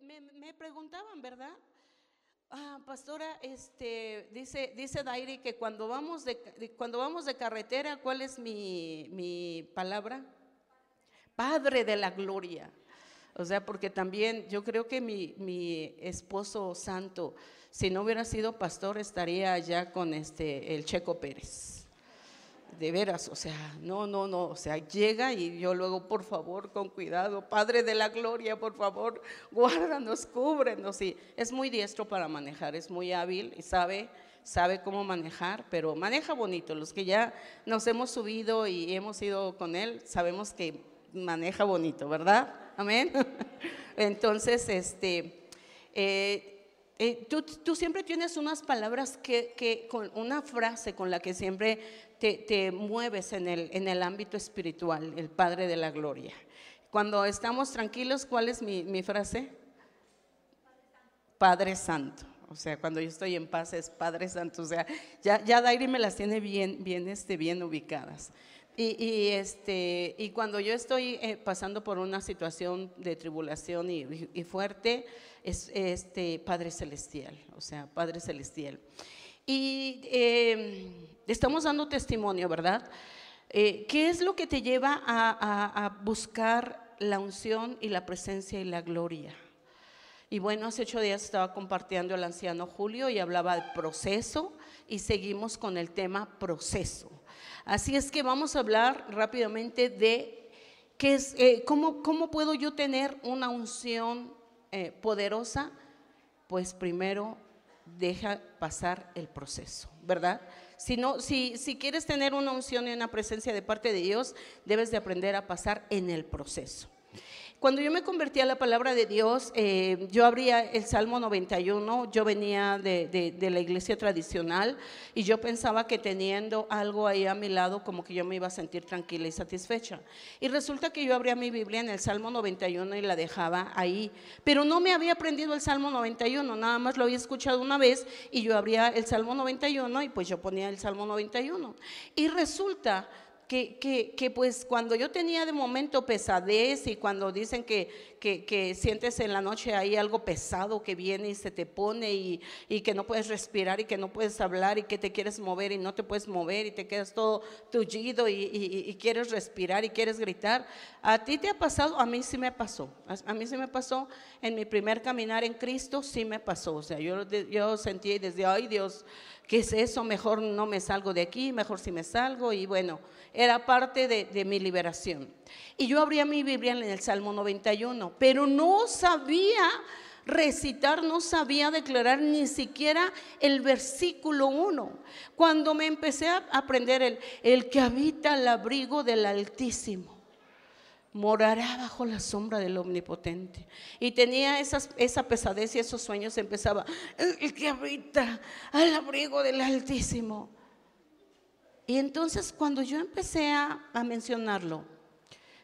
me, preguntaban, ¿verdad? Ah, pastora, este, dice, dice Dairi que cuando vamos de, cuando vamos de carretera, ¿cuál es mi, mi palabra? Padre de la gloria. O sea, porque también yo creo que mi, mi, esposo santo, si no hubiera sido pastor, estaría allá con este, el Checo Pérez de veras, o sea, no, no, no, o sea, llega y yo luego, por favor, con cuidado, Padre de la Gloria, por favor, guárdanos, cúbrenos. Y es muy diestro para manejar, es muy hábil y sabe, sabe cómo manejar, pero maneja bonito. Los que ya nos hemos subido y hemos ido con él, sabemos que maneja bonito, ¿verdad? Amén. Entonces, este, eh, eh, tú, siempre tienes unas palabras que, que, con una frase con la que siempre te, mueves en el, en el ámbito espiritual, el Padre de la Gloria. Cuando estamos tranquilos, ¿cuál es mi, frase? Padre Santo. O sea, cuando yo estoy en paz es Padre Santo. O sea, ya, ya Dairi me las tiene bien, bien, este, bien ubicadas. Y, este, y cuando yo estoy eh, pasando por una situación de tribulación y, y, fuerte, es este Padre Celestial, o sea, Padre Celestial. Y em, estamos dando testimonio, ¿verdad? Eh, ¿Qué es lo que te lleva a, buscar la unción y la presencia y la gloria? Y bueno, hace ocho días estaba compartiendo el anciano Julio y hablaba del proceso y seguimos con el tema proceso. Así es que vamos a hablar rápidamente de qué es, eh, cómo, cómo, puedo yo tener una unción eh, poderosa. Pues primero deja pasar el proceso, ¿verdad? Si, no, si, si quieres tener una unción y una presencia de parte de Dios, debes de aprender a pasar en el proceso. Cuando yo me convertí a la palabra de Dios, eh, yo abría el Salmo 91, yo venía de, la iglesia tradicional y yo pensaba que teniendo algo ahí a mi lado, como que yo me iba a sentir tranquila y satisfecha. Y resulta que yo abría mi Biblia en el Salmo 91 y la dejaba ahí, pero no me había aprendido el Salmo 91, nada más lo había escuchado una vez y yo abría el Salmo 91 y pues yo ponía el Salmo 91. Y resulta que, que, que, pues cuando yo tenía de momento pesadez y cuando dicen que, que, sientes en la noche ahí algo pesado que viene y se te pone y, y, que no puedes respirar y que no puedes hablar y que te quieres mover y no te puedes mover y te quedas todo tullido y, y, quieres respirar y quieres gritar, ¿a ti te ha pasado? A mí sí me pasó, a, mí sí me pasó. En mi primer caminar en Cristo, sí me pasó, o sea, yo, yo sentí desde, ay Dios, ¿qué es eso? Mejor no me salgo de aquí, mejor si me salgo. Y bueno, era parte de, mi liberación. Y yo abría mi Biblia en el Salmo 91, pero no sabía recitar, no sabía declarar ni siquiera el versículo 1. Cuando me empecé a aprender el, el que habita al abrigo del Altísimo morará bajo la sombra del Omnipotente. Y tenía esa pesadez y esos sueños, empezaba, el que habita al abrigo del Altísimo. Y entonces cuando yo empecé a mencionarlo,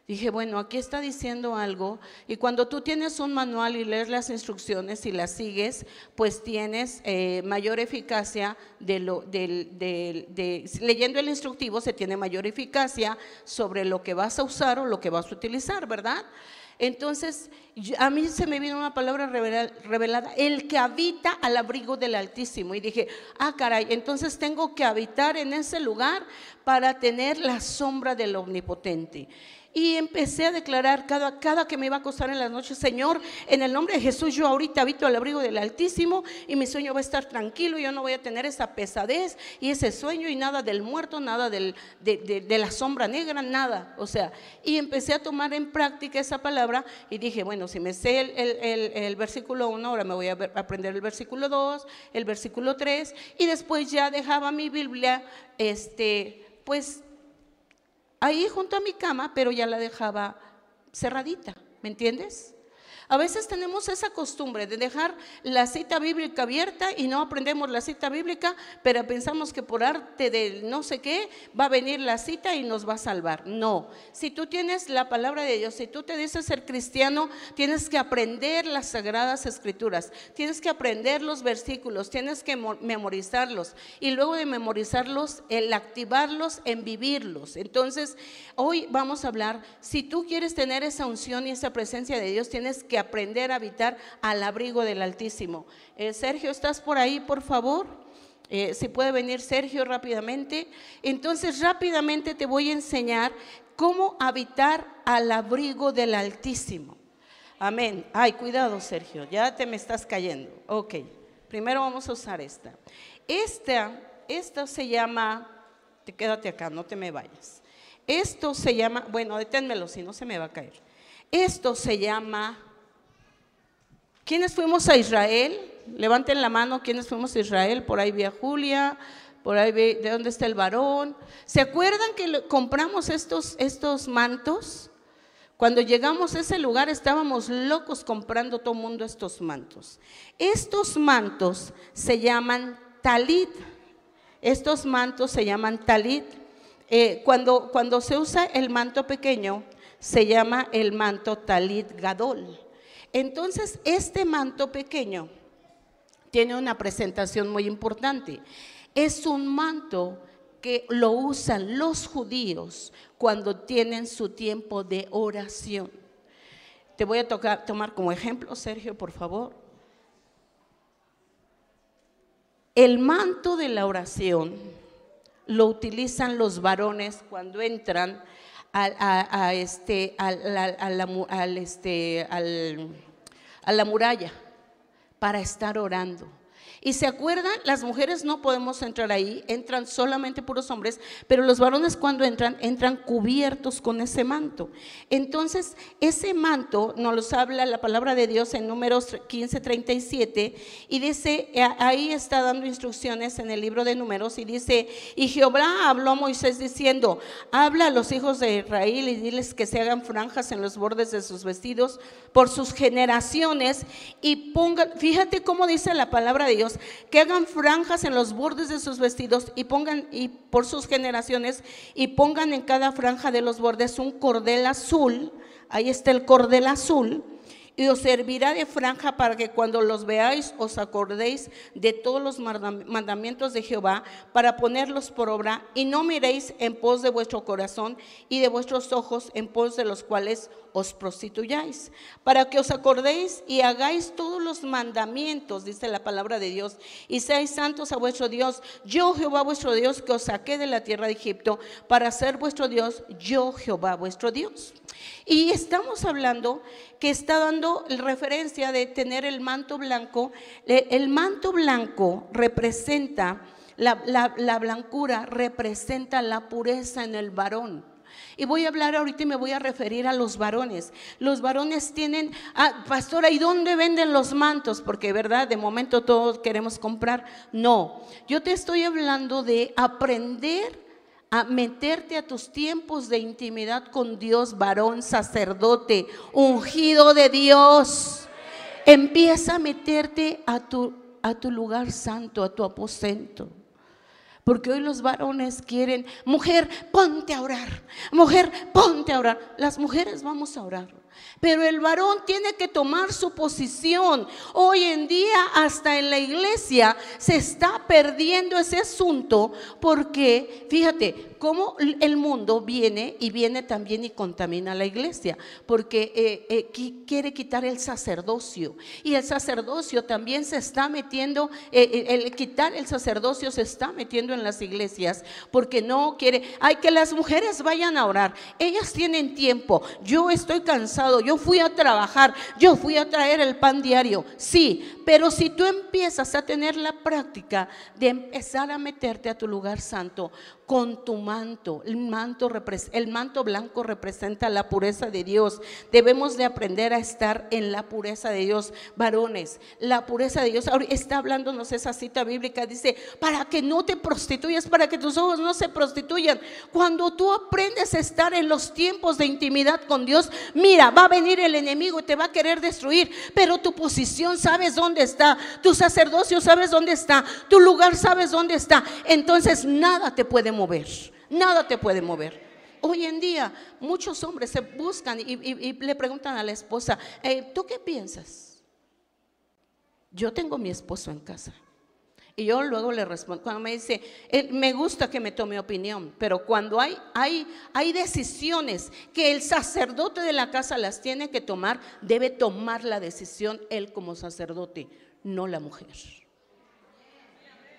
Dije, bueno, aquí está diciendo algo y cuando tú tienes un manual y lees las instrucciones y las sigues, pues tienes eh, mayor eficacia de lo, de, leyendo el instructivo se tiene mayor eficacia sobre lo que vas a usar o lo que vas a utilizar, ¿verdad? Entonces, a mí se me vino una palabra revelada, el que habita al abrigo del Altísimo. Y dije, ah, caray, entonces tengo que habitar en ese lugar para tener la sombra del Omnipotente. Y empecé a declarar cada, cada que me iba a acostar en las noches, Señor, en el nombre de Jesús, yo ahorita habito al abrigo del Altísimo y mi sueño va a estar tranquilo, yo no voy a tener esa pesadez y ese sueño y nada del muerto, nada del, de, la sombra negra, nada. O sea, y empecé a tomar en práctica esa palabra y dije, bueno, si me sé el, el versículo 1, ahora me voy a aprender el versículo 2, el versículo 3 y después ya dejaba mi Biblia, este, pues ahí junto a mi cama, pero ya la dejaba cerradita, ¿me entiendes? A veces tenemos esa costumbre de dejar la cita bíblica abierta y no aprendemos la cita bíblica, pero pensamos que por arte de no sé qué va a venir la cita y nos va a salvar. No, si tú tienes la palabra de Dios, si tú te dices ser cristiano, tienes que aprender las sagradas escrituras, tienes que aprender los versículos, tienes que memorizarlos y luego de memorizarlos, el activarlos en vivirlos. Entonces, hoy vamos a hablar, si tú quieres tener esa unción y esa presencia de Dios, tienes que aprender a habitar al abrigo del Altísimo. Eh, Sergio, ¿estás por ahí, por favor? Eh, si puede venir Sergio rápidamente. Entonces rápidamente te voy a enseñar cómo habitar al abrigo del Altísimo. Amén. Ay, cuidado Sergio, ya te me estás cayendo. Ok, primero vamos a usar esta. Esta, esta se llama, te quédate acá, no te me vayas. Esto se llama, bueno, deténmelo, si no se me va a caer. Esto se llama, ¿quiénes fuimos a Israel? Levanten la mano, ¿quiénes fuimos a Israel? Por ahí vi a Julia, por ahí ve de dónde está el varón. ¿Se acuerdan que compramos estos, estos mantos? Cuando llegamos a ese lugar estábamos locos comprando todo el mundo estos mantos. Estos mantos se llaman talit. Estos mantos se llaman talit. Eh, cuando, cuando se usa el manto pequeño, se llama el manto talit gadol. Entonces, este manto pequeño tiene una presentación muy importante. Es un manto que lo usan los judíos cuando tienen su tiempo de oración. Te voy a tocar, tomar como ejemplo, Sergio, por favor. El manto de la oración lo utilizan los varones cuando entran a, este, este, a la muralla para estar orando. Y se acuerdan, las mujeres no podemos entrar ahí, entran solamente puros hombres, pero los varones cuando entran, entran cubiertos con ese manto. Entonces, ese manto nos habla la palabra de Dios en números 15, 37, y dice, eh, ahí está dando instrucciones en el libro de números, y dice, y Jehová habló a Moisés diciendo, habla a los hijos de Israel y diles que se hagan franjas en los bordes de sus vestidos por sus generaciones, y pongan, fíjate cómo dice la palabra de Dios, que hagan franjas en los bordes de sus vestidos y pongan y por sus generaciones y pongan en cada franja de los bordes un cordel azul. Ahí está el cordel azul y os servirá de franja para que cuando los veáis os acordéis de todos los mandamientos de Jehová para ponerlos por obra y no miréis en pos de vuestro corazón y de vuestros ojos en pos de los cuales os prostituyáis, para que os acordéis y hagáis todos los mandamientos, dice la palabra de Dios, y seáis santos a vuestro Dios. Yo, Jehová vuestro Dios, que os saqué de la tierra de Egipto para ser vuestro Dios, yo, Jehová vuestro Dios. Y estamos hablando que está dando referencia de tener el manto blanco. El manto blanco representa, la, la blancura representa la pureza en el varón. Y voy a hablar ahorita y me voy a referir a los varones. Los varones tienen, ah, pastora, ¿y dónde venden los mantos? Porque, ¿verdad? De momento todos queremos comprar. No, yo te estoy hablando de aprender a meterte a tus tiempos de intimidad con Dios, varón, sacerdote, ungido de Dios. Empieza a meterte a tu, a tu lugar santo, a tu aposento. Porque hoy los varones quieren, mujer, ponte a orar, mujer, ponte a orar. Las mujeres vamos a orar. Pero el varón tiene que tomar su posición. Hoy en día, hasta en la iglesia, se está perdiendo ese asunto porque, fíjate, cómo el mundo viene y viene también y contamina la iglesia, porque eh, eh, quiere quitar el sacerdocio. Y el sacerdocio también se está metiendo, eh, el quitar el sacerdocio se está metiendo en las iglesias, porque no quiere, hay que las mujeres vayan a orar. Ellas tienen tiempo. Yo estoy cansado, yo fui a trabajar, yo fui a traer el pan diario. Sí, pero si tú empiezas a tener la práctica de empezar a meterte a tu lugar santo, con tu manto. El manto, blanco representa la pureza de Dios. Debemos de aprender a estar en la pureza de Dios. Varones, la pureza de Dios. Ahora está hablándonos esa cita bíblica. Dice, para que no te prostituyas, para que tus ojos no se prostituyan. Cuando tú aprendes a estar en los tiempos de intimidad con Dios, mira, va a venir el enemigo y te va a querer destruir. Pero tu posición sabes dónde está. Tu sacerdocio sabes dónde está. Tu lugar sabes dónde está. Entonces nada te puede mover mover, nada te puede mover. Hoy en día muchos hombres se buscan y, le preguntan a la esposa, eh, ¿tú qué piensas? Yo tengo mi esposo en casa. Y yo luego le respondo, cuando me dice, eh, me gusta que me tome opinión, pero cuando hay, hay, hay decisiones que el sacerdote de la casa las tiene que tomar, debe tomar la decisión él como sacerdote, no la mujer.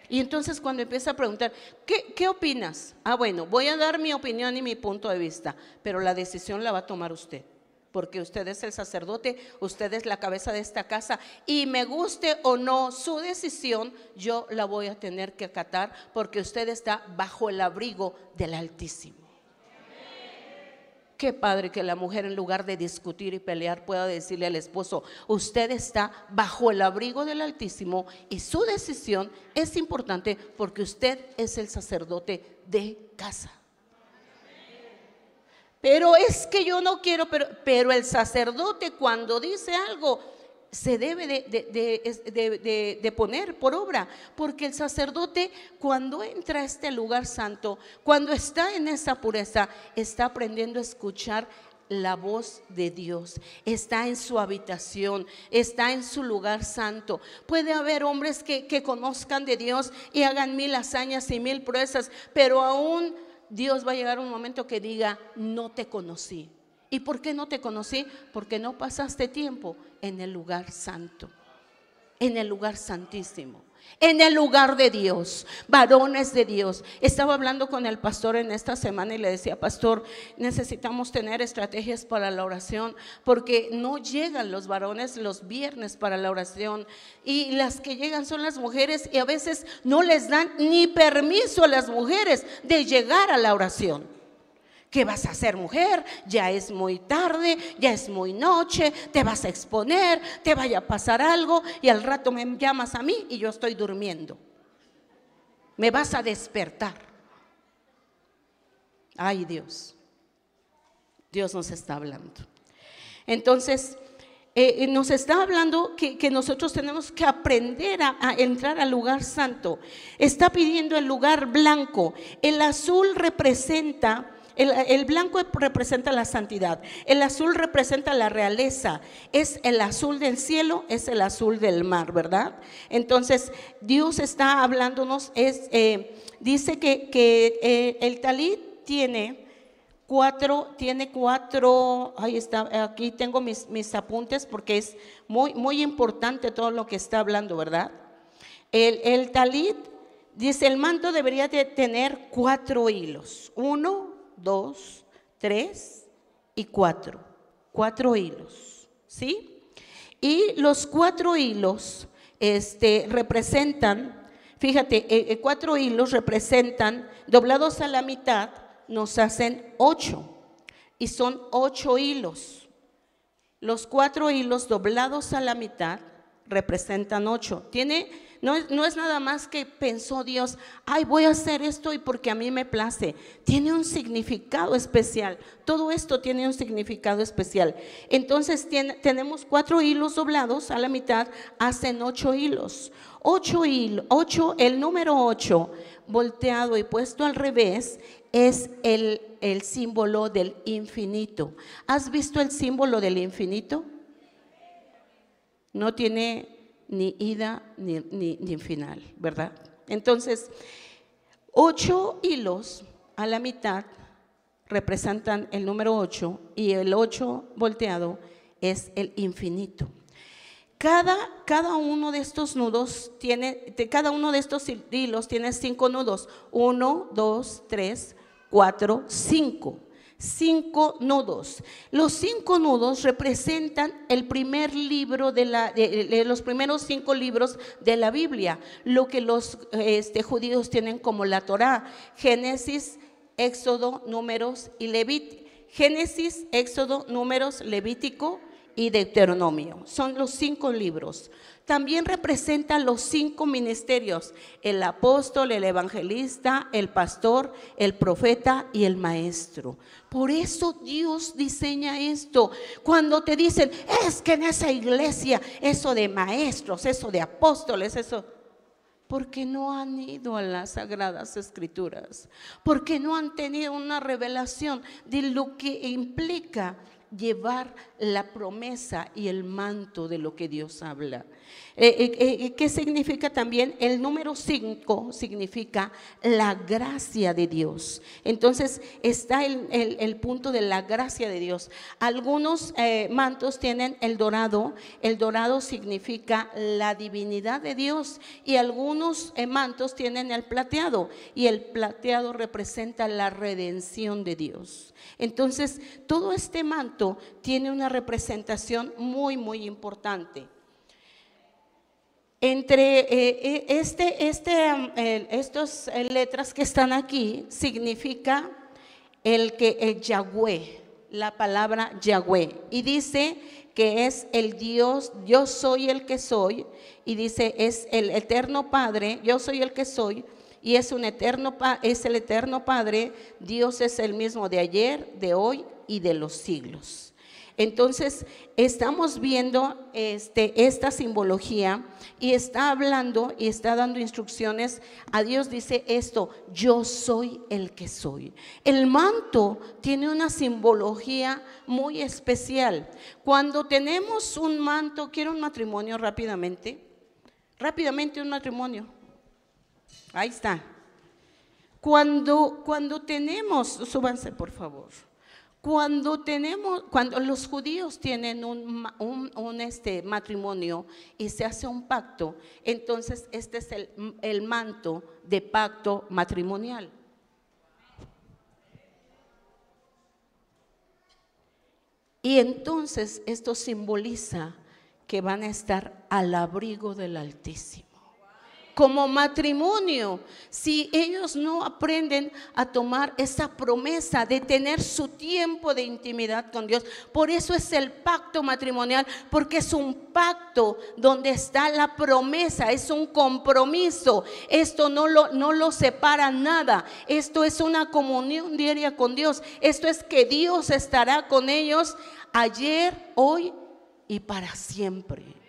Y entonces cuando empieza a preguntar, ¿qué, ¿qué, opinas? Ah, bueno, voy a dar mi opinión y mi punto de vista, pero la decisión la va a tomar usted porque usted es el sacerdote, usted es la cabeza de esta casa y me guste o no su decisión, yo la voy a tener que acatar porque usted está bajo el abrigo del Altísimo. Qué padre que la mujer en lugar de discutir y pelear pueda decirle al esposo, usted está bajo el abrigo del Altísimo y su decisión es importante porque usted es el sacerdote de casa. Pero es que yo no quiero, pero, pero el sacerdote cuando dice algo se debe de, de, poner por obra, porque el sacerdote cuando entra a este lugar santo, cuando está en esa pureza, está aprendiendo a escuchar la voz de Dios, está en su habitación, está en su lugar santo. Puede haber hombres que, que conozcan de Dios y hagan mil hazañas y mil proezas, pero aún Dios va a llegar un momento que diga, no te conocí. ¿Y por qué no te conocí? Porque no pasaste tiempo en el lugar santo, en el lugar santísimo en el lugar de Dios, varones de Dios. Estaba hablando con el pastor en esta semana y le decía, pastor, necesitamos tener estrategias para la oración porque no llegan los varones los viernes para la oración y las que llegan son las mujeres y a veces no les dan ni permiso a las mujeres de llegar a la oración. ¿Qué vas a hacer mujer? Ya es muy tarde, ya es muy noche, te vas a exponer, te vaya a pasar algo y al rato me llamas a mí y yo estoy durmiendo. Me vas a despertar. Ay Dios, Dios nos está hablando. Entonces, eh, eh, nos está hablando que, nosotros tenemos que aprender a, entrar al lugar santo. Está pidiendo el lugar blanco. El azul representa el, blanco representa la santidad, el azul representa la realeza, es el azul del cielo, es el azul del mar, ¿verdad? Entonces, Dios está hablándonos, eh, dice que, eh, el talit tiene cuatro, tiene cuatro, ahí está, aquí tengo mis, mis apuntes porque es muy, muy importante todo lo que está hablando, ¿verdad? El, el talit, dice, el manto debería de tener cuatro hilos, uno, dos, tres y cuatro. Cuatro hilos, ¿sí? Y los cuatro hilos este, representan, fíjate, eh, eh, cuatro hilos representan, doblados a la mitad, nos hacen ocho. Y son ocho hilos. Los cuatro hilos doblados a la mitad representan ocho. Tiene no es, nada más que pensó Dios, ay, voy a hacer esto y porque a mí me place. Tiene un significado especial. Todo esto tiene un significado especial. Entonces tenemos cuatro hilos doblados a la mitad, hacen ocho hilos. Ocho hilos, ocho, el número ocho volteado y puesto al revés es el, el símbolo del infinito. ¿Has visto el símbolo del infinito? No tiene ni ida ni, ni, final, ¿verdad? Entonces, ocho hilos a la mitad representan el número ocho y el ocho volteado es el infinito. Cada, cada, uno de estos nudos tiene, cada uno de estos hilos tiene cinco nudos. Uno, dos, tres, cuatro, cinco cinco nudos. Los cinco nudos representan el primer libro de, la, los primeros cinco libros de la Biblia, lo que los este, judíos tienen como la Torá, Génesis, Éxodo, Números y Levítico. Génesis, Éxodo, Números, Levítico y Deuteronomio. Son los cinco libros también representa los cinco ministerios, el apóstol, el evangelista, el pastor, el profeta y el maestro. Por eso Dios diseña esto. Cuando te dicen, es que en esa iglesia, eso de maestros, eso de apóstoles, eso... Porque no han ido a las sagradas escrituras, porque no han tenido una revelación de lo que implica llevar la promesa y el manto de lo que Dios habla. Eh, eh, eh, ¿Qué significa también? El número 5 significa la gracia de Dios. Entonces está el, punto de la gracia de Dios. Algunos mantos tienen el dorado. El dorado significa la divinidad de Dios. Y algunos mantos tienen el plateado. Y el plateado representa la redención de Dios. Entonces, todo este manto tiene una representación muy, muy importante. Entre eh, eh, este, este, estas letras que están aquí significa el que el Yahweh, la palabra Yahweh, y dice que es el Dios, yo soy el que soy, y dice es el eterno Padre, yo soy el que soy, y es un eterno es el eterno Padre, Dios es el mismo de ayer, de hoy y de los siglos. Entonces, estamos viendo este, esta simbología y está hablando y está dando instrucciones. A Dios dice esto, yo soy el que soy. El manto tiene una simbología muy especial. Cuando tenemos un manto, quiero un matrimonio rápidamente, rápidamente un matrimonio. Ahí está. Cuando, cuando tenemos, súbanse por favor. Cuando tenemos, cuando los judíos tienen un, este matrimonio y se hace un pacto, entonces este es el, el manto de pacto matrimonial. Y entonces esto simboliza que van a estar al abrigo del Altísimo como matrimonio, si ellos no aprenden a tomar esa promesa de tener su tiempo de intimidad con Dios. Por eso es el pacto matrimonial, porque es un pacto donde está la promesa, es un compromiso. Esto no lo, no lo separa nada. Esto es una comunión diaria con Dios. Esto es que Dios estará con ellos ayer, hoy y para siempre.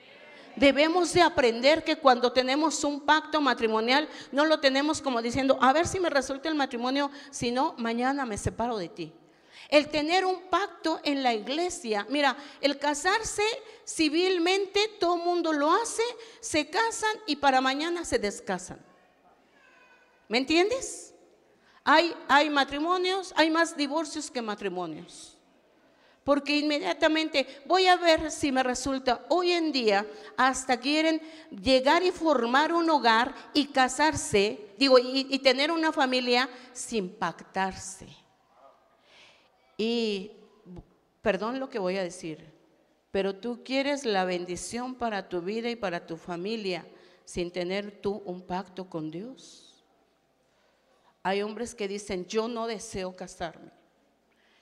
Debemos de aprender que cuando tenemos un pacto matrimonial, no lo tenemos como diciendo, a ver si me resulta el matrimonio, si no, mañana me separo de ti. El tener un pacto en la iglesia, mira, el casarse civilmente, todo el mundo lo hace, se casan y para mañana se descasan. ¿Me entiendes? Hay, hay matrimonios, hay más divorcios que matrimonios porque inmediatamente voy a ver si me resulta. Hoy en día hasta quieren llegar y formar un hogar y casarse, digo, y, tener una familia sin pactarse. Y perdón lo que voy a decir, pero tú quieres la bendición para tu vida y para tu familia sin tener tú un pacto con Dios. Hay hombres que dicen, yo no deseo casarme.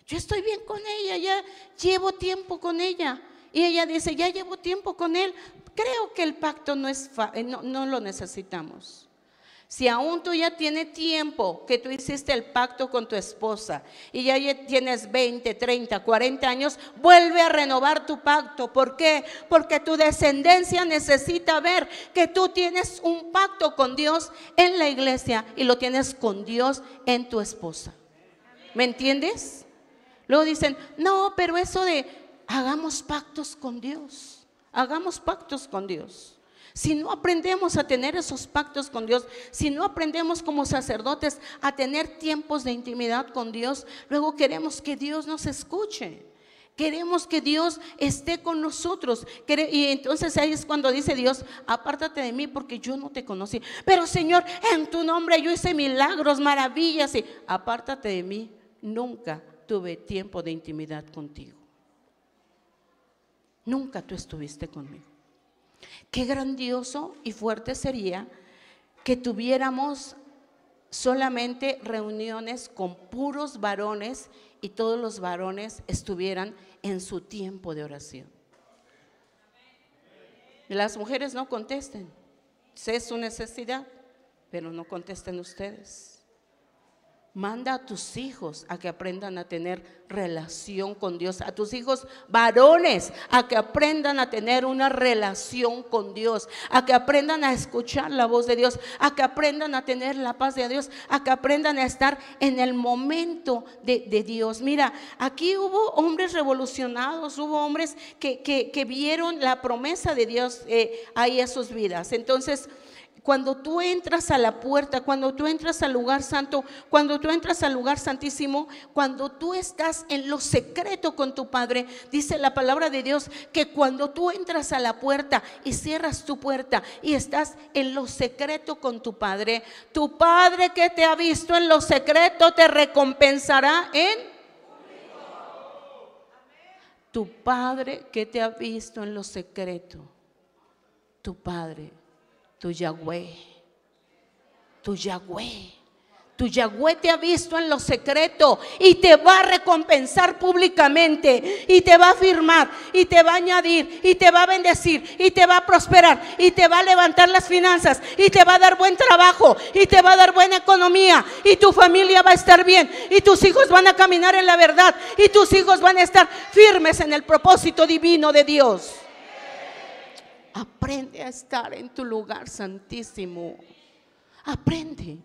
Yo estoy bien con ella, ya llevo tiempo con ella. Y ella dice, ya llevo tiempo con él. Creo que el pacto no, es eh, no, no lo necesitamos. Si aún tú ya tienes tiempo que tú hiciste el pacto con tu esposa y ya tienes 20, 30, 40 años, vuelve a renovar tu pacto. ¿Por qué? Porque tu descendencia necesita ver que tú tienes un pacto con Dios en la iglesia y lo tienes con Dios en tu esposa. ¿Me entiendes? Luego dicen, no, pero eso de hagamos pactos con Dios, hagamos pactos con Dios. Si no aprendemos a tener esos pactos con Dios, si no aprendemos como sacerdotes a tener tiempos de intimidad con Dios, luego queremos que Dios nos escuche. Queremos que Dios esté con nosotros. Y entonces ahí es cuando dice Dios, apártate de mí porque yo no te conocí. Pero Señor, en tu nombre yo hice milagros, maravillas. Y apártate de mí, nunca tuve tiempo de intimidad contigo. Nunca tú estuviste conmigo. Qué grandioso y fuerte sería que tuviéramos solamente reuniones con puros varones y todos los varones estuvieran en su tiempo de oración. Las mujeres no contesten, sé su necesidad, pero no contesten ustedes. Manda a tus hijos a que aprendan a tener relación con Dios, a tus hijos varones a que aprendan a tener una relación con Dios, a que aprendan a escuchar la voz de Dios, a que aprendan a tener la paz de Dios, a que aprendan a estar en el momento de, Dios. Mira, aquí hubo hombres revolucionados, hubo hombres que, vieron la promesa de Dios eh, ahí a sus vidas. Entonces, cuando tú entras a la puerta, cuando tú entras al lugar santo, cuando tú entras al lugar santísimo, cuando tú estás en lo secreto con tu Padre, dice la palabra de Dios que cuando tú entras a la puerta y cierras tu puerta y estás en lo secreto con tu Padre, tu Padre que te ha visto en lo secreto te recompensará en... Tu Padre que te ha visto en lo secreto, tu Padre tu Yahweh, tu Yahweh. Tu Yahweh te ha visto en lo secreto y te va a recompensar públicamente y te va a firmar y te va a añadir y te va a bendecir y te va a prosperar y te va a levantar las finanzas y te va a dar buen trabajo y te va a dar buena economía y tu familia va a estar bien y tus hijos van a caminar en la verdad y tus hijos van a estar firmes en el propósito divino de Dios. Aprende a estar en tu lugar santísimo. Aprende.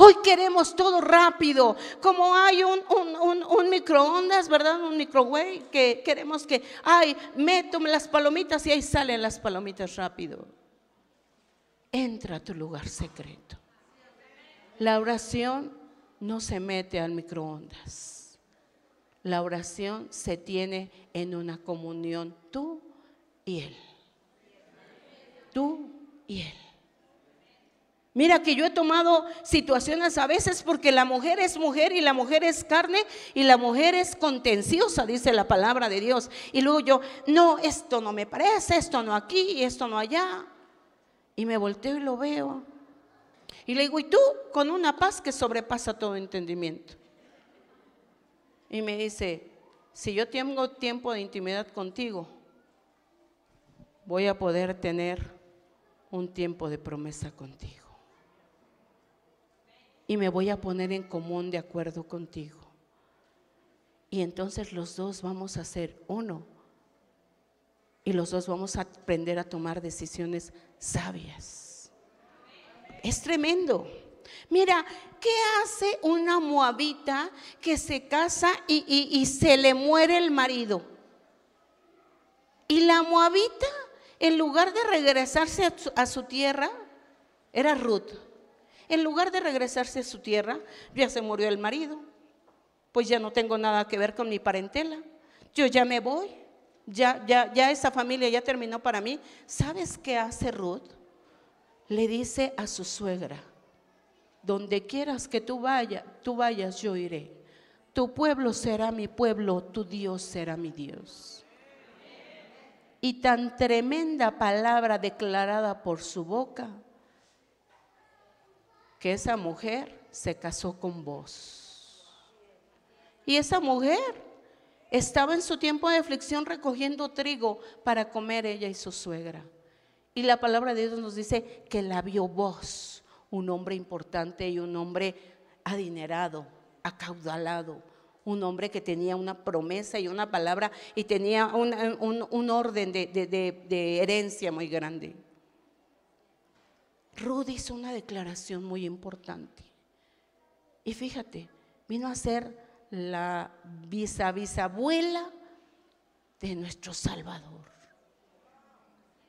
Hoy queremos todo rápido, como hay un, un, microondas, ¿verdad? Un microwave que queremos que, ay, meto las palomitas y ahí salen las palomitas rápido. Entra a tu lugar secreto. La oración no se mete al microondas. La oración se tiene en una comunión tú y Él tú y él. Mira que yo he tomado situaciones a veces porque la mujer es mujer y la mujer es carne y la mujer es contenciosa, dice la palabra de Dios. Y luego yo, no, esto no me parece, esto no aquí esto no allá. Y me volteo y lo veo. Y le digo, ¿y tú? Con una paz que sobrepasa todo entendimiento. Y me dice, si yo tengo tiempo de intimidad contigo, voy a poder tener un tiempo de promesa contigo. Y me voy a poner en común de acuerdo contigo. Y entonces los dos vamos a ser uno. Y los dos vamos a aprender a tomar decisiones sabias. Es tremendo. Mira, ¿qué hace una moabita que se casa y, y se le muere el marido? Y la moabita en lugar de regresarse a su, tierra, era Ruth. En lugar de regresarse a su tierra, ya se murió el marido. Pues ya no tengo nada que ver con mi parentela. Yo ya me voy. Ya, ya, ya esa familia ya terminó para mí. ¿Sabes qué hace Ruth? Le dice a su suegra, donde quieras que tú vayas, tú vayas, yo iré. Tu pueblo será mi pueblo, tu Dios será mi Dios y tan tremenda palabra declarada por su boca que esa mujer se casó con vos. Y esa mujer estaba en su tiempo de aflicción recogiendo trigo para comer ella y su suegra. Y la palabra de Dios nos dice que la vio vos, un hombre importante y un hombre adinerado, acaudalado, un hombre que tenía una promesa y una palabra y tenía un, orden de, herencia muy grande. Ruth hizo una declaración muy importante. Y fíjate, vino a ser la bisabuela de nuestro Salvador.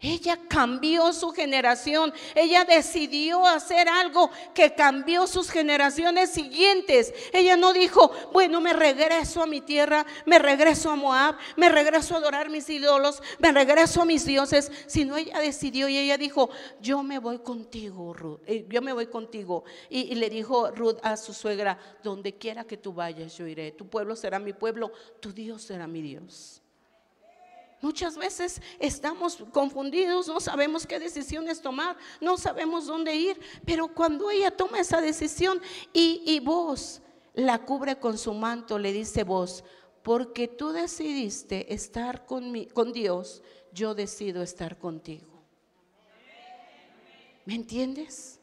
Ella cambió su generación. Ella decidió hacer algo que cambió sus generaciones siguientes. Ella no dijo, bueno, me regreso a mi tierra, me regreso a Moab, me regreso a adorar mis ídolos, me regreso a mis dioses, sino ella decidió y ella dijo, yo me voy contigo, Ruth, eh, yo me voy contigo. Y, le dijo Ruth a su suegra, donde quiera que tú vayas, yo iré. Tu pueblo será mi pueblo, tu Dios será mi Dios. Muchas veces estamos confundidos, no sabemos qué decisiones tomar, no sabemos dónde ir, pero cuando ella toma esa decisión y, vos la cubre con su manto, le dice vos, porque tú decidiste estar con, con Dios, yo decido estar contigo. ¿Me entiendes?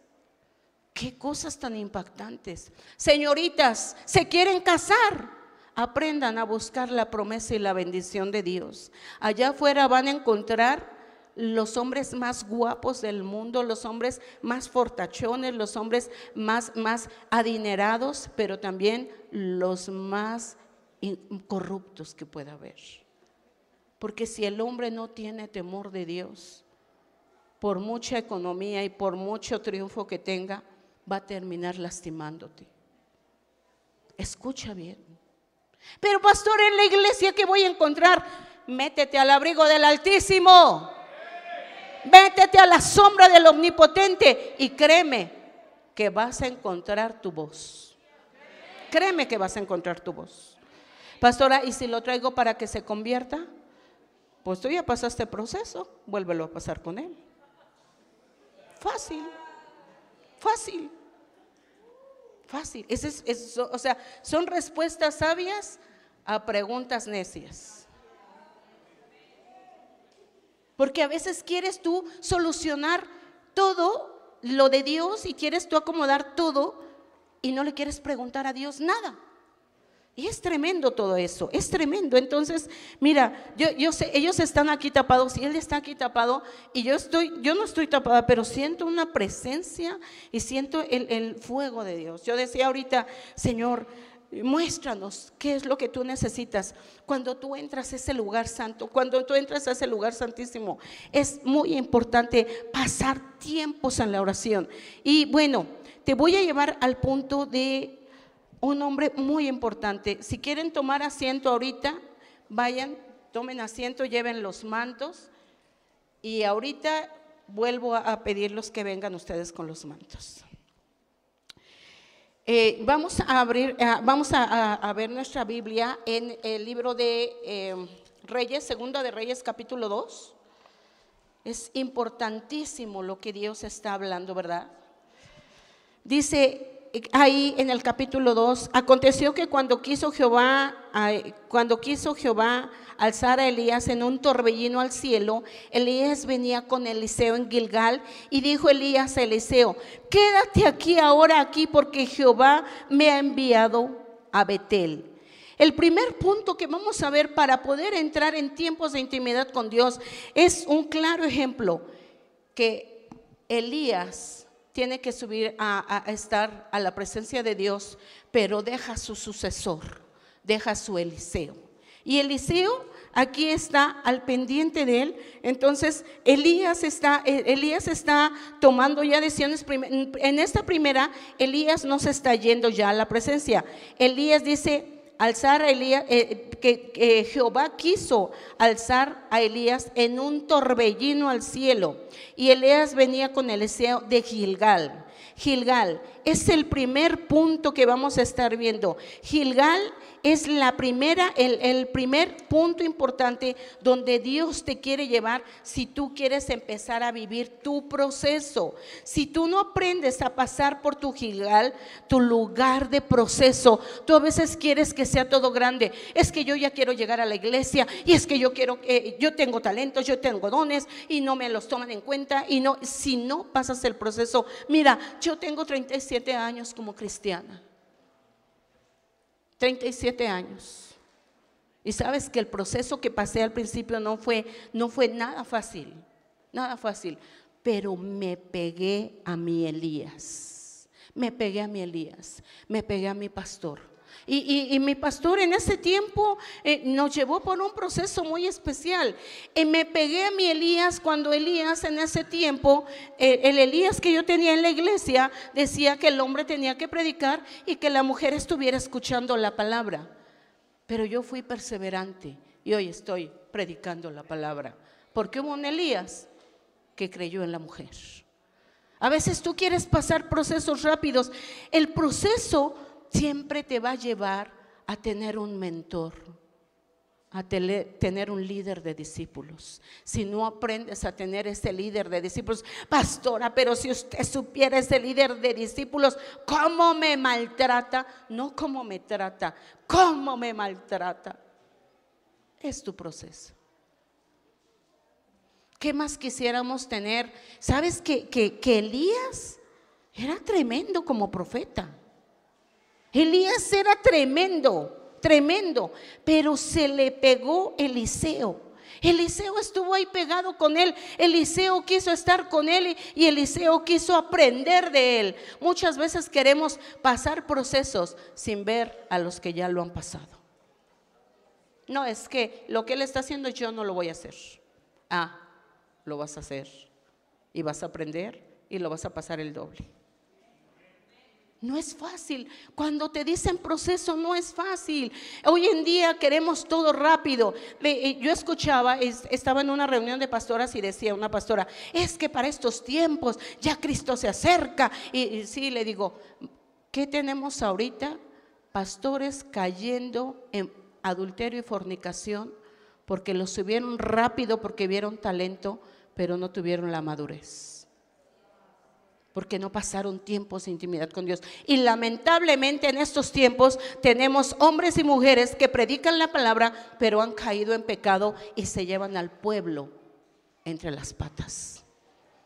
Qué cosas tan impactantes. Señoritas, ¿se quieren casar? Aprendan a buscar la promesa y la bendición de Dios. Allá afuera van a encontrar los hombres más guapos del mundo, los hombres más fortachones, los hombres más, más adinerados, pero también los más corruptos que pueda haber. Porque si el hombre no tiene temor de Dios, por mucha economía y por mucho triunfo que tenga, va a terminar lastimándote. Escucha bien. Pero pastor, en la iglesia que voy a encontrar, métete al abrigo del Altísimo. Métete a la sombra del Omnipotente y créeme que vas a encontrar tu voz. Créeme que vas a encontrar tu voz. Pastora, ¿y si lo traigo para que se convierta? Pues tú ya pasaste proceso, vuélvelo a pasar con él. Fácil, fácil, fácil. o sea, son respuestas sabias a preguntas necias. Porque a veces quieres tú solucionar todo lo de Dios y quieres tú acomodar todo y no le quieres preguntar a Dios nada. Y es tremendo todo eso, es tremendo. Entonces, mira, yo, sé, ellos están aquí tapados y él está aquí tapado y yo estoy, yo no estoy tapada, pero siento una presencia y siento el, el fuego de Dios. Yo decía ahorita, Señor, muéstranos qué es lo que tú necesitas. Cuando tú entras a ese lugar santo, cuando tú entras a ese lugar santísimo, es muy importante pasar tiempos en la oración. Y bueno, te voy a llevar al punto de un hombre muy importante. Si quieren tomar asiento ahorita, vayan, tomen asiento, lleven los mantos y ahorita vuelvo a pedirlos que vengan ustedes con los mantos. Eh, vamos a abrir, eh, vamos a, ver nuestra Biblia en el libro de eh, Reyes, Segunda de Reyes, capítulo 2. Es importantísimo lo que Dios está hablando, ¿verdad? Dice, ahí en el capítulo 2, aconteció que cuando quiso Jehová, cuando quiso Jehová alzar a Elías en un torbellino al cielo, Elías venía con Eliseo en Gilgal y dijo Elías a Eliseo, quédate aquí ahora aquí porque Jehová me ha enviado a Betel. El primer punto que vamos a ver para poder entrar en tiempos de intimidad con Dios es un claro ejemplo que Elías tiene que subir a, estar a la presencia de Dios, pero deja su sucesor, deja su Eliseo. Y Eliseo aquí está al pendiente de él. Entonces Elías está, eh, Elías está tomando ya decisiones. En esta primera, Elías no se está yendo ya a la presencia. Elías dice, alzar a Elías, eh, que, Jehová quiso alzar a Elías en un torbellino al cielo. Y Elías venía con el deseo de Gilgal. Gilgal es el primer punto que vamos a estar viendo. Gilgal es la primera, el, primer punto importante donde Dios te quiere llevar si tú quieres empezar a vivir tu proceso. Si tú no aprendes a pasar por tu Gilgal, tu lugar de proceso, tú a veces quieres que sea todo grande. Es que yo ya quiero llegar a la iglesia y es que yo quiero, eh, yo tengo talentos, yo tengo dones y no me los toman en cuenta y no, si no pasas el proceso, mira, yo tengo 37 años como cristiana. 37 años. Y sabes que el proceso que pasé al principio no fue, no fue nada fácil, nada fácil, pero me pegué a mi Elías, me pegué a mi Elías, me pegué a mi pastor. Y, mi pastor en ese tiempo eh, nos llevó por un proceso muy especial. Y me pegué a mi Elías cuando Elías en ese tiempo, eh, el Elías que yo tenía en la iglesia, decía que el hombre tenía que predicar y que la mujer estuviera escuchando la palabra. Pero yo fui perseverante y hoy estoy predicando la palabra. Porque hubo un Elías que creyó en la mujer. A veces tú quieres pasar procesos rápidos. El proceso siempre te va a llevar a tener un mentor, a tener un líder de discípulos. Si no aprendes a tener ese líder de discípulos, pastora, pero si usted supiera ese líder de discípulos, cómo me maltrata, no cómo me trata, cómo me maltrata. Es tu proceso. ¿Qué más quisiéramos tener? ¿Sabes que, que, que Elías Era tremendo como profeta. Elías era tremendo, tremendo, pero se le pegó Eliseo. Eliseo estuvo ahí pegado con él. Eliseo quiso estar con él y Eliseo quiso aprender de él. Muchas veces queremos pasar procesos sin ver a los que ya lo han pasado. No, es que lo que él está haciendo yo no lo voy a hacer. Ah, lo vas a hacer. Y vas a aprender y lo vas a pasar el doble. No es fácil. Cuando te dicen proceso, no es fácil. Hoy en día queremos todo rápido. Eh, yo escuchaba, estaba en una reunión de pastoras y decía una pastora, es que para estos tiempos ya Cristo se acerca. Y, sí, le digo, ¿qué tenemos ahorita? Pastores cayendo en adulterio y fornicación porque los subieron rápido porque vieron talento, pero no tuvieron la madurez porque no pasaron tiempos de intimidad con Dios. Y lamentablemente en estos tiempos tenemos hombres y mujeres que predican la palabra, pero han caído en pecado y se llevan al pueblo entre las patas.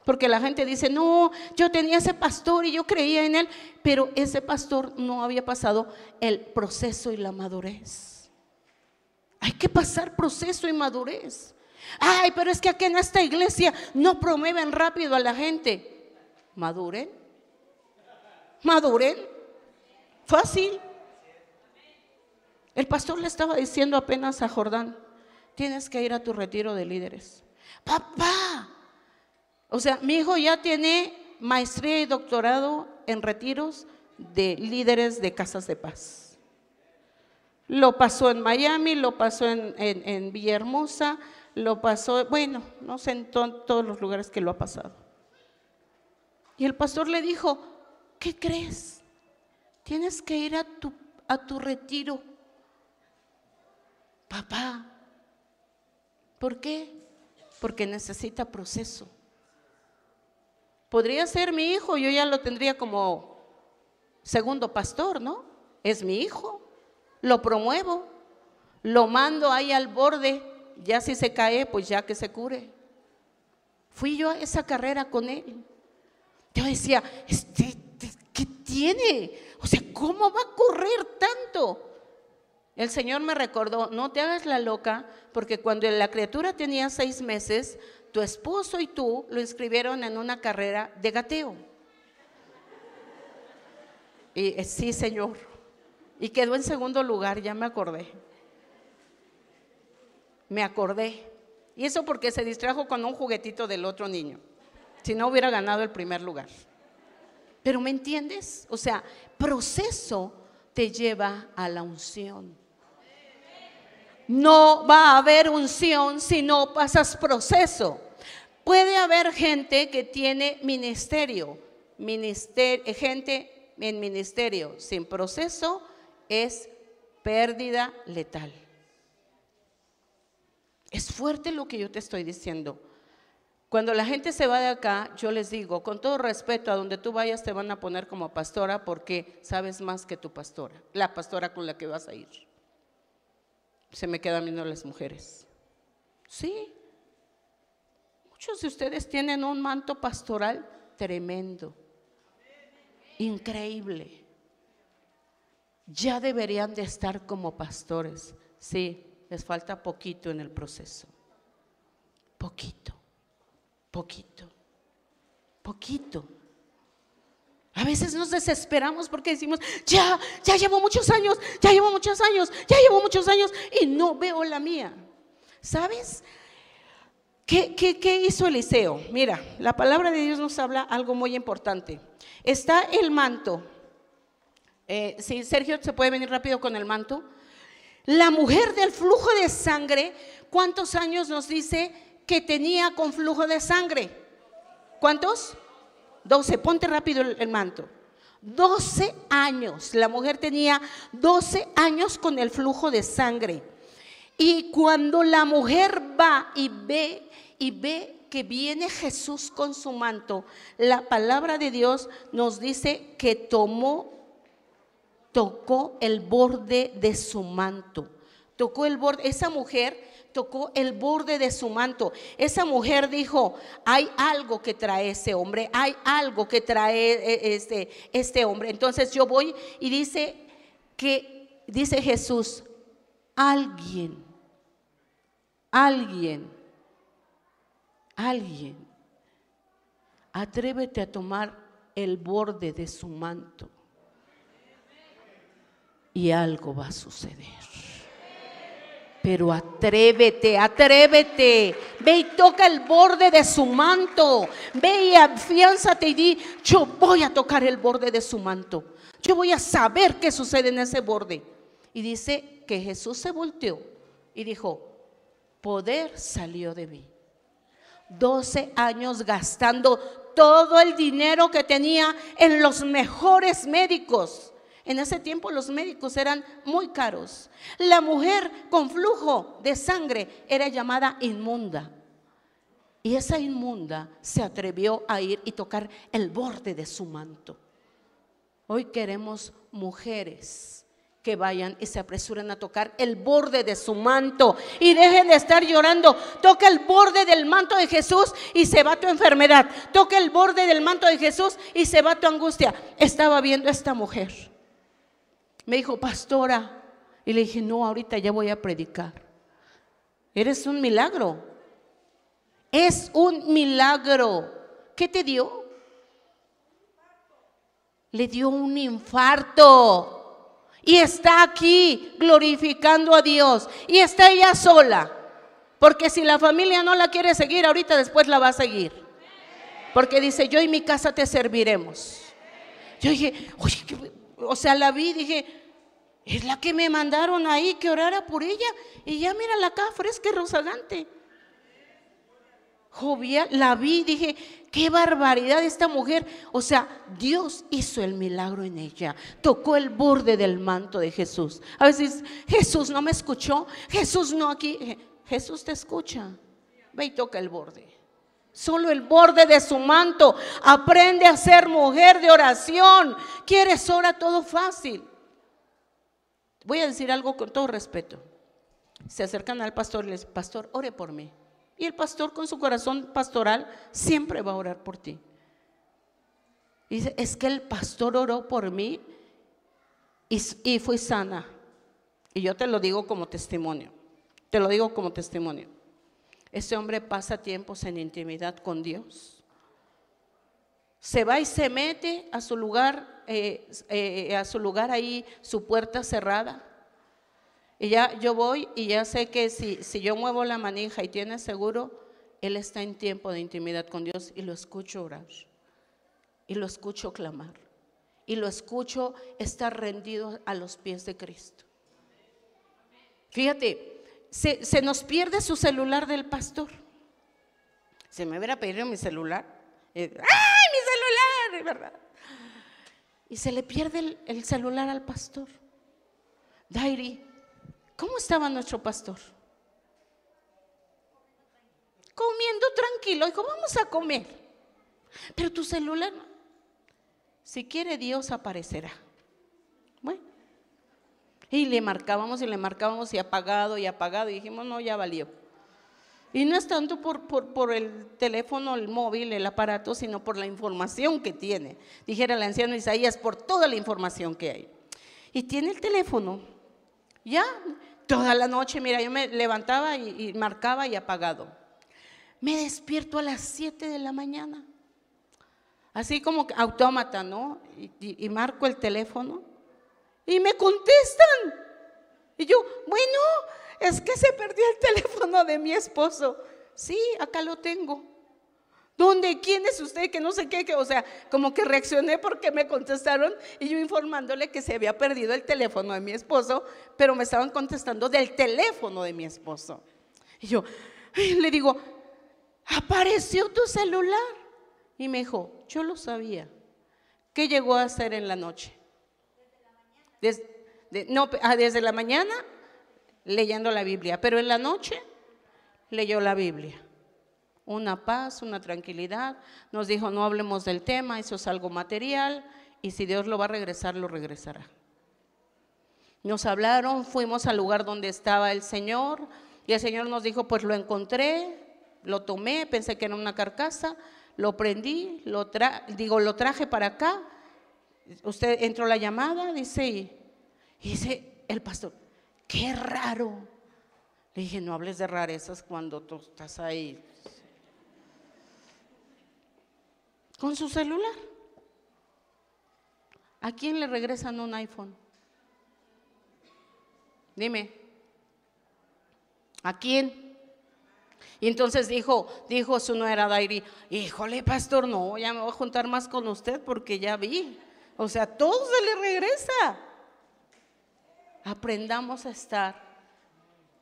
Porque la gente dice, no, yo tenía ese pastor y yo creía en él, pero ese pastor no había pasado el proceso y la madurez. Hay que pasar proceso y madurez. Ay, pero es que aquí en esta iglesia no promueven rápido a la gente maduren. Maduren. Fácil. El pastor le estaba diciendo apenas a Jordán, tienes que ir a tu retiro de líderes. Papá. O sea, mi hijo ya tiene maestría y doctorado en retiros de líderes de casas de paz. Lo pasó en Miami, lo pasó en, en, Villahermosa, lo pasó, bueno, no sé en todos los lugares que lo ha pasado. Y el pastor le dijo, ¿qué crees? Tienes que ir a tu, a tu retiro. Papá, ¿por qué? Porque necesita proceso. Podría ser mi hijo, yo ya lo tendría como segundo pastor, ¿no? Es mi hijo, lo promuevo, lo mando ahí al borde, ya si se cae, pues ya que se cure. Fui yo a esa carrera con él. Yo decía, este, ¿qué tiene? O sea, ¿cómo va a correr tanto? El Señor me recordó, no te hagas la loca, porque cuando la criatura tenía seis meses, tu esposo y tú lo inscribieron en una carrera de gateo. Y eh, sí, Señor. Y quedó en segundo lugar, ya me acordé. Me acordé. Y eso porque se distrajo con un juguetito del otro niño si no hubiera ganado el primer lugar. Pero ¿me entiendes? O sea, proceso te lleva a la unción. No va a haber unción si no pasas proceso. Puede haber gente que tiene ministerio, gente en ministerio sin proceso es pérdida letal. Es fuerte lo que yo te estoy diciendo. Cuando la gente se va de acá, yo les digo, con todo respeto, a donde tú vayas te van a poner como pastora porque sabes más que tu pastora, la pastora con la que vas a ir. Se me quedan viendo las mujeres. Sí. Muchos de ustedes tienen un manto pastoral tremendo, increíble. Ya deberían de estar como pastores. Sí, les falta poquito en el proceso. Poquito. Poquito, poquito. A veces nos desesperamos porque decimos, ya, ya llevo muchos años, ya llevo muchos años, ya llevo muchos años y no veo la mía. ¿Sabes? ¿Qué, qué, hizo Eliseo? Mira, la palabra de Dios nos habla algo muy importante. Está el manto. Eh, si Sergio se puede venir rápido con el manto. La mujer del flujo de sangre, ¿cuántos años nos dice que tenía con flujo de sangre. ¿Cuántos? 12. Ponte rápido el, manto. 12 años. La mujer tenía 12 años con el flujo de sangre. Y cuando la mujer va y ve y ve que viene Jesús con su manto, la palabra de Dios nos dice que tomó, tocó el borde de su manto. Tocó el borde. Esa mujer tocó el borde de su manto. Esa mujer dijo, hay algo que trae ese hombre, hay algo que trae eh, este, este hombre. Entonces yo voy y dice que, dice Jesús, alguien, alguien, alguien, atrévete a tomar el borde de su manto y algo va a suceder. Pero atrévete, atrévete. Ve y toca el borde de su manto. Ve y afiánzate y di, yo voy a tocar el borde de su manto. Yo voy a saber qué sucede en ese borde. Y dice que Jesús se volteó y dijo, poder salió de mí. 12 años gastando todo el dinero que tenía en los mejores médicos en ese tiempo los médicos eran muy caros. La mujer con flujo de sangre era llamada inmunda. Y esa inmunda se atrevió a ir y tocar el borde de su manto. Hoy queremos mujeres que vayan y se apresuren a tocar el borde de su manto y dejen de estar llorando. Toca el borde del manto de Jesús y se va tu enfermedad. Toca el borde del manto de Jesús y se va tu angustia. Estaba viendo esta mujer me dijo, pastora. Y le dije, no, ahorita ya voy a predicar. Eres un milagro. Es un milagro. ¿Qué te dio? Le dio un infarto. Y está aquí glorificando a Dios. Y está ella sola. Porque si la familia no la quiere seguir, ahorita después la va a seguir. Porque dice, yo y mi casa te serviremos. Yo dije, oye, o sea, la vi, dije, es la que me mandaron ahí que orara por ella. Y ya mira la acá, fresca y rozagante. Jovial, la vi, dije, qué barbaridad esta mujer. O sea, Dios hizo el milagro en ella. Tocó el borde del manto de Jesús. A veces, Jesús no me escuchó. Jesús no aquí. Jesús te escucha. Ve y toca el borde. Solo el borde de su manto. Aprende a ser mujer de oración. ¿Quieres orar todo fácil? Voy a decir algo con todo respeto. Se acercan al pastor y les pastor, ore por mí. Y el pastor con su corazón pastoral siempre va a orar por ti. Y dice, es que el pastor oró por mí y, y fui sana. Y yo te lo digo como testimonio. Te lo digo como testimonio. Ese hombre pasa tiempos en intimidad con Dios. Se va y se mete a su lugar eh, eh, a su lugar ahí, su puerta cerrada. Y ya yo voy y ya sé que si, si yo muevo la manija y tiene seguro, él está en tiempo de intimidad con Dios y lo escucho orar. Y lo escucho clamar. Y lo escucho estar rendido a los pies de Cristo. Fíjate, se, se nos pierde su celular del pastor. Se me hubiera pedido mi celular. ¡Ay, mi ¿Verdad? y se le pierde el, celular al pastor. Dairi, ¿cómo estaba nuestro pastor? Comiendo tranquilo. Dijo, vamos a comer. Pero tu celular, si quiere Dios aparecerá. Bueno. Y le marcábamos y le marcábamos y apagado y apagado. Y dijimos, no, ya valió. Y no es tanto por, por, el teléfono, el móvil, el aparato, sino por la información que tiene. Dijera el anciano Isaías, por toda la información que hay. Y tiene el teléfono, ya, toda la noche, mira, yo me levantaba y, marcaba y apagado. Me despierto a las 7 de la mañana, así como autómata, ¿no? y marco el teléfono y me contestan. Y yo, bueno, es que se perdió el teléfono de mi esposo. Sí, acá lo tengo. ¿Dónde? ¿Quién es usted? Que no sé qué, que, o sea, como que reaccioné porque me contestaron y yo informándole que se había perdido el teléfono de mi esposo, pero me estaban contestando del teléfono de mi esposo. Y yo le digo, apareció tu celular. Y me dijo, yo lo sabía. ¿Qué llegó a hacer en la noche? Ah, desde la mañana leyendo la Biblia, pero en la noche leyó la Biblia. Una paz, una tranquilidad. Nos dijo, no hablemos del tema, eso es algo material y si Dios lo va a regresar, lo regresará. Nos hablaron, fuimos al lugar donde estaba el Señor, Y el Señor nos dijo, pues lo encontré, lo tomé, pensé que era una carcasa, lo prendí, lo digo, lo traje para acá. Usted entró la llamada, dice, y, dice el pastor, qué raro. Le dije, no hables de rarezas cuando tú estás ahí con su celular. ¿A quién le regresan un iPhone? Dime. ¿A quién? Y entonces dijo, dijo su nuera Dairi, híjole, pastor, no, ya me voy a juntar más con usted porque ya vi. O sea, todo se le regresa. Aprendamos a estar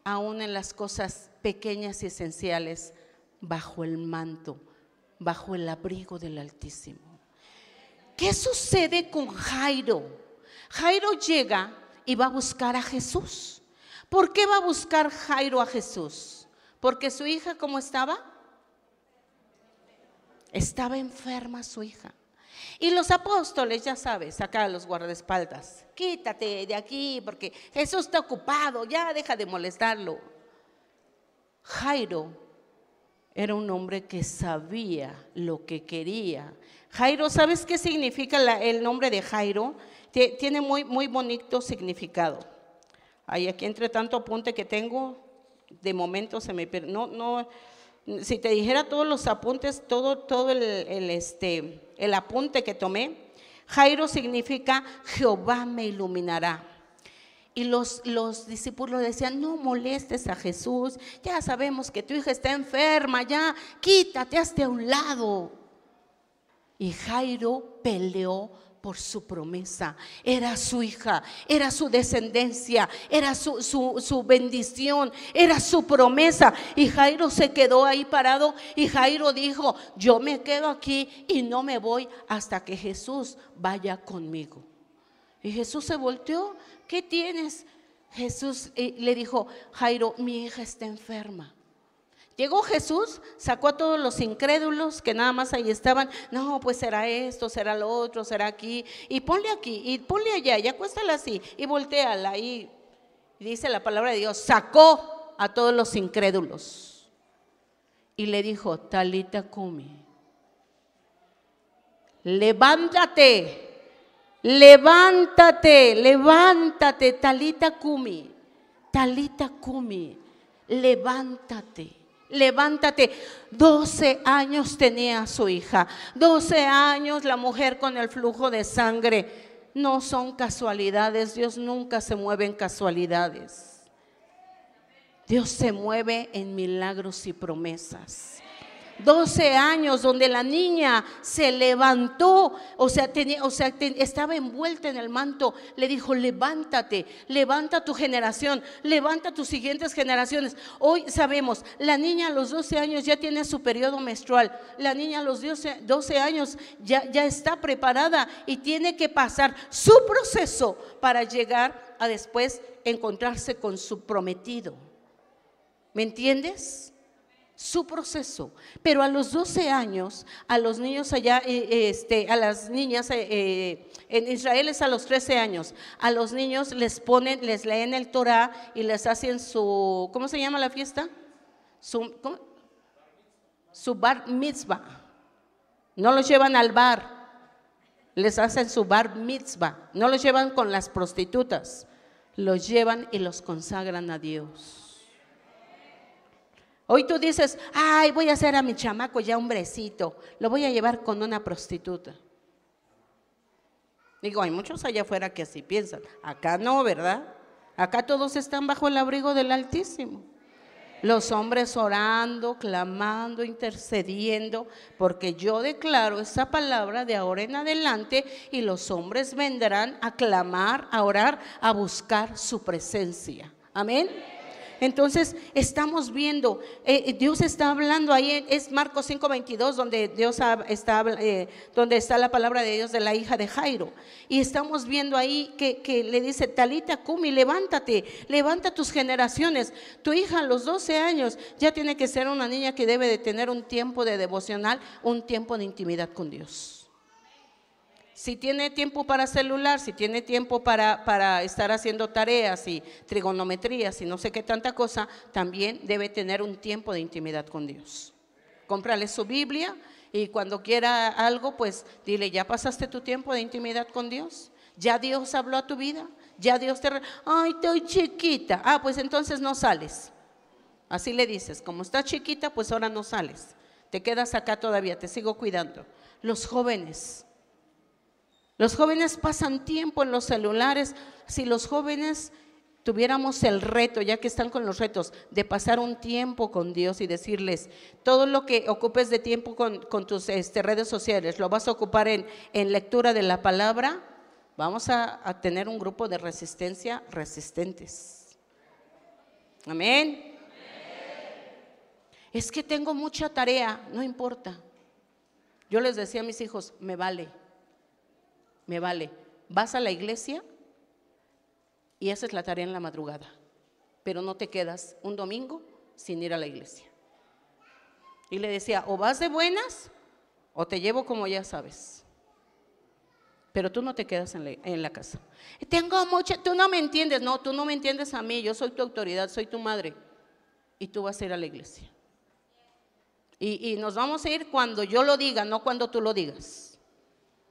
aún en las cosas pequeñas y esenciales bajo el manto, bajo el abrigo del Altísimo. ¿Qué sucede con Jairo? Jairo llega y va a buscar a Jesús. ¿Por qué va a buscar Jairo a Jesús? Porque su hija, ¿cómo estaba? Estaba enferma su hija. Y los apóstoles, ya sabes, acá los guardaespaldas, quítate de aquí porque Jesús está ocupado, ya deja de molestarlo. Jairo era un hombre que sabía lo que quería. Jairo, ¿sabes qué significa el nombre de Jairo? Tiene muy, muy bonito significado. Ahí aquí entre tanto apunte que tengo, de momento se me. No, no, si te dijera todos los apuntes, todo, todo el, este, el apunte que tomé, Jairo significa Jehová me iluminará. Y los, los, discípulos decían, no molestes a Jesús, ya sabemos que tu hija está enferma, ya quítate, hazte a un lado. Y Jairo peleó por su promesa. Era su hija, era su descendencia, era su, su, bendición, era su promesa. Y Jairo se quedó ahí parado y Jairo dijo, yo me quedo aquí y no me voy hasta que Jesús vaya conmigo. Y Jesús se volteó, ¿qué tienes? Jesús le dijo, Jairo, mi hija está enferma. Llegó Jesús, sacó a todos los incrédulos que nada más ahí estaban. No, pues será esto, será lo otro, será aquí. Y ponle aquí, y ponle allá, y acuéstala así, y volteala. Y dice la palabra de Dios, sacó a todos los incrédulos. Y le dijo, Talita Kumi, levántate, levántate, levántate, Talita Kumi, Talita Kumi, levántate levántate. 12 años tenía su hija. 12 años la mujer con el flujo de sangre. No son casualidades. Dios nunca se mueve en casualidades. Dios se mueve en milagros y promesas. 12 años donde la niña se levantó, o sea, tenía, o sea estaba envuelta en el manto, le dijo, levántate, levanta tu generación, levanta tus siguientes generaciones. Hoy sabemos, la niña a los 12 años ya tiene su periodo menstrual, la niña a los 12, 12 años ya, ya está preparada y tiene que pasar su proceso para llegar a después encontrarse con su prometido. ¿Me entiendes? Su proceso. Pero a los 12 años, a los niños allá, eh, este, a las niñas, eh, eh, en Israel es a los 13 años, a los niños les ponen, les leen el Torah y les hacen su, ¿cómo se llama la fiesta? Su, su bar mitzvah. No los llevan al bar, les hacen su bar mitzvah. No los llevan con las prostitutas, los llevan y los consagran a Dios. Hoy tú dices, ay, voy a hacer a mi chamaco ya hombrecito, lo voy a llevar con una prostituta. Digo, hay muchos allá afuera que así piensan. Acá no, ¿verdad? Acá todos están bajo el abrigo del Altísimo. Los hombres orando, clamando, intercediendo, porque yo declaro esa palabra de ahora en adelante y los hombres vendrán a clamar, a orar, a buscar su presencia. Amén. Entonces estamos viendo, eh, eh, Dios está hablando ahí, es Marcos 5:22 donde Dios está, eh, donde está la palabra de Dios de la hija de Jairo. Y estamos viendo ahí que, le dice, Talita Kumi, levántate, levanta tus generaciones. Tu hija a los 12 años ya tiene que ser una niña que debe de tener un tiempo de devocional, un tiempo de intimidad con Dios. Si tiene tiempo para celular, si tiene tiempo para, para estar haciendo tareas y trigonometrías y no sé qué tanta cosa, también debe tener un tiempo de intimidad con Dios. Cómprale su Biblia y cuando quiera algo, pues dile, ¿ya pasaste tu tiempo de intimidad con Dios? ¿Ya Dios habló a tu vida? ¿Ya Dios te... Ay, estoy chiquita. Ah, pues entonces no sales. Así le dices, como estás chiquita, pues ahora no sales. Te quedas acá todavía, te sigo cuidando. Los jóvenes. Los jóvenes pasan tiempo en los celulares. Si los jóvenes tuviéramos el reto, ya que están con los retos, de pasar un tiempo con Dios y decirles, todo lo que ocupes de tiempo con, tus este, redes sociales, lo vas a ocupar en, lectura de la palabra, vamos a, a tener un grupo de resistencia resistentes. Amén. Es que tengo mucha tarea, no importa. Yo les decía a mis hijos, me vale, me vale. Vas a la iglesia y haces la tarea en la madrugada, pero no te quedas un domingo sin ir a la iglesia. Y le decía, o vas de buenas o te llevo como ya sabes. Pero tú no te quedas en la, casa. Tengo mucha, tú no me entiendes, no, tú no me entiendes a mí, yo soy tu autoridad, soy tu madre. Y tú vas a ir a la iglesia. Y, nos vamos a ir cuando yo lo diga, no cuando tú lo digas.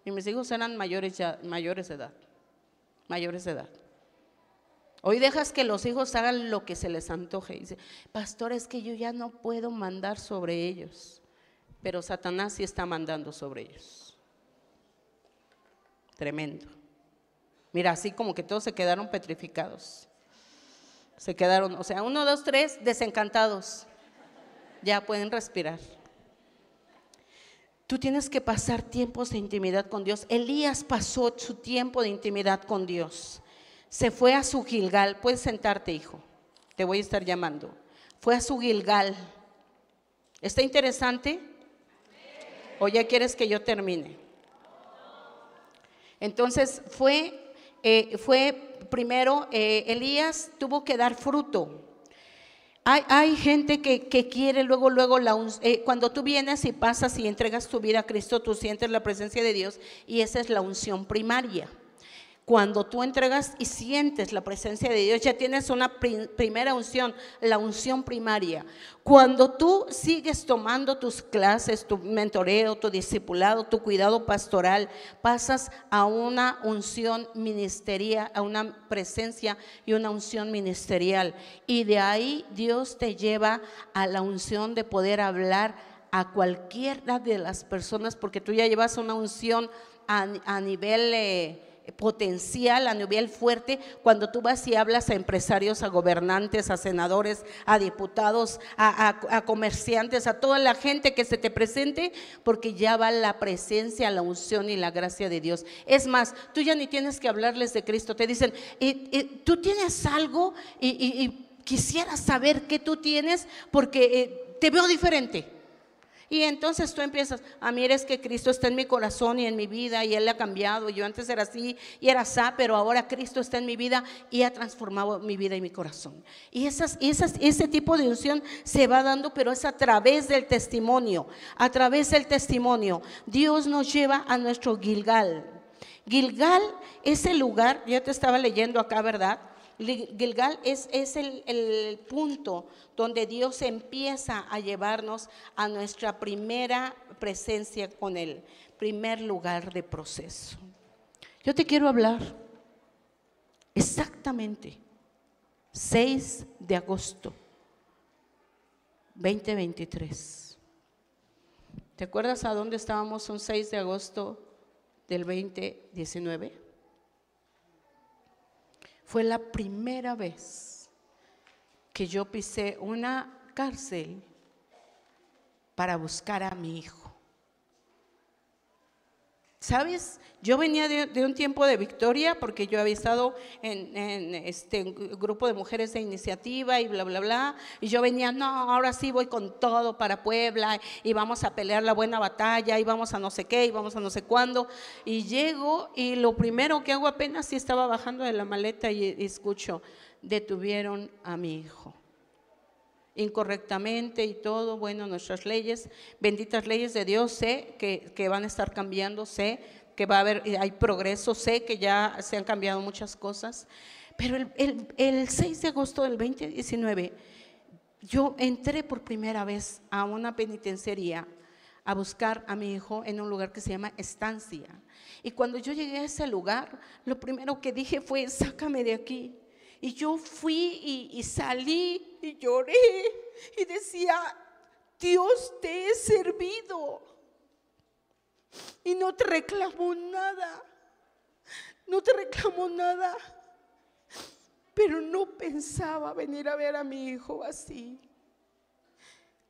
Y mis hijos eran mayores, ya, mayores de edad. Mayores de edad. Hoy dejas que los hijos hagan lo que se les antoje. Y dice, pastor, es que yo ya no puedo mandar sobre ellos. Pero Satanás sí está mandando sobre ellos. Tremendo. Mira, así como que todos se quedaron petrificados. Se quedaron, o sea, uno, dos, tres, desencantados ya pueden respirar. Tú tienes que pasar tiempos de intimidad con Dios. Elías pasó su tiempo de intimidad con Dios. Se fue a su Gilgal. Puedes sentarte, hijo. Te voy a estar llamando. Fue a su Gilgal. ¿Está interesante? ¿O ya quieres que yo termine? Entonces fue, eh, fue primero, eh, Elías tuvo que dar fruto. Hay, gente que, quiere luego, luego, la, eh, cuando tú vienes y pasas y entregas tu vida a Cristo, tú sientes la presencia de Dios y esa es la unción primaria. Cuando tú entregas y sientes la presencia de Dios, ya tienes una primera unción, la unción primaria. Cuando tú sigues tomando tus clases, tu mentoreo, tu discipulado, tu cuidado pastoral, pasas a una unción ministerial, a una presencia y una unción ministerial. Y de ahí Dios te lleva a la unción de poder hablar a cualquiera de las personas, porque tú ya llevas una unción a, nivel... Eh, potencial a nivel fuerte cuando tú vas y hablas a empresarios, a gobernantes, a senadores, a diputados, a, comerciantes, a toda la gente que se te presente, porque ya va la presencia, la unción y la gracia de Dios. Es más, tú ya ni tienes que hablarles de Cristo, te dicen, tú tienes algo y, quisiera saber qué tú tienes porque eh, te veo diferente. Y entonces tú empiezas, a mí eres que Cristo está en mi corazón y en mi vida y Él ha cambiado. Yo antes era así y era así, pero ahora Cristo está en mi vida y ha transformado mi vida y mi corazón. Y esas, esas, ese tipo de unción se va dando, pero es a través del testimonio. A través del testimonio. Dios nos lleva a nuestro Gilgal. Gilgal es el lugar, ya te estaba leyendo acá, ¿verdad? Gilgal es, el, punto donde Dios empieza a llevarnos a nuestra primera presencia con Él, primer lugar de proceso. Yo te quiero hablar exactamente 6 de agosto 2023. ¿Te acuerdas a dónde estábamos un 6 de agosto del 2019? Fue la primera vez que yo pisé una cárcel para buscar a mi hijo. ¿Sabes? Yo venía de, un tiempo de victoria porque yo había estado en, este grupo de mujeres de iniciativa y bla, bla, bla. Y yo venía, no, ahora sí voy con todo para Puebla y vamos a pelear la buena batalla y vamos a no sé qué y vamos a no sé cuándo. Y llego y lo primero que hago apenas si estaba bajando de la maleta y escucho, detuvieron a mi hijo incorrectamente y todo, bueno, nuestras leyes, benditas leyes de Dios, sé que, van a estar cambiando, sé, que va a haber, hay progreso, sé que ya se han cambiado muchas cosas, pero el, el, el 6 de agosto del 2019 yo entré por primera vez a una penitenciaría a buscar a mi hijo en un lugar que se llama estancia. Y cuando yo llegué a ese lugar, lo primero que dije fue, sácame de aquí. Y yo fui y, salí y lloré y decía, Dios te he servido y no te reclamo nada, no te reclamo nada, pero no pensaba venir a ver a mi hijo así,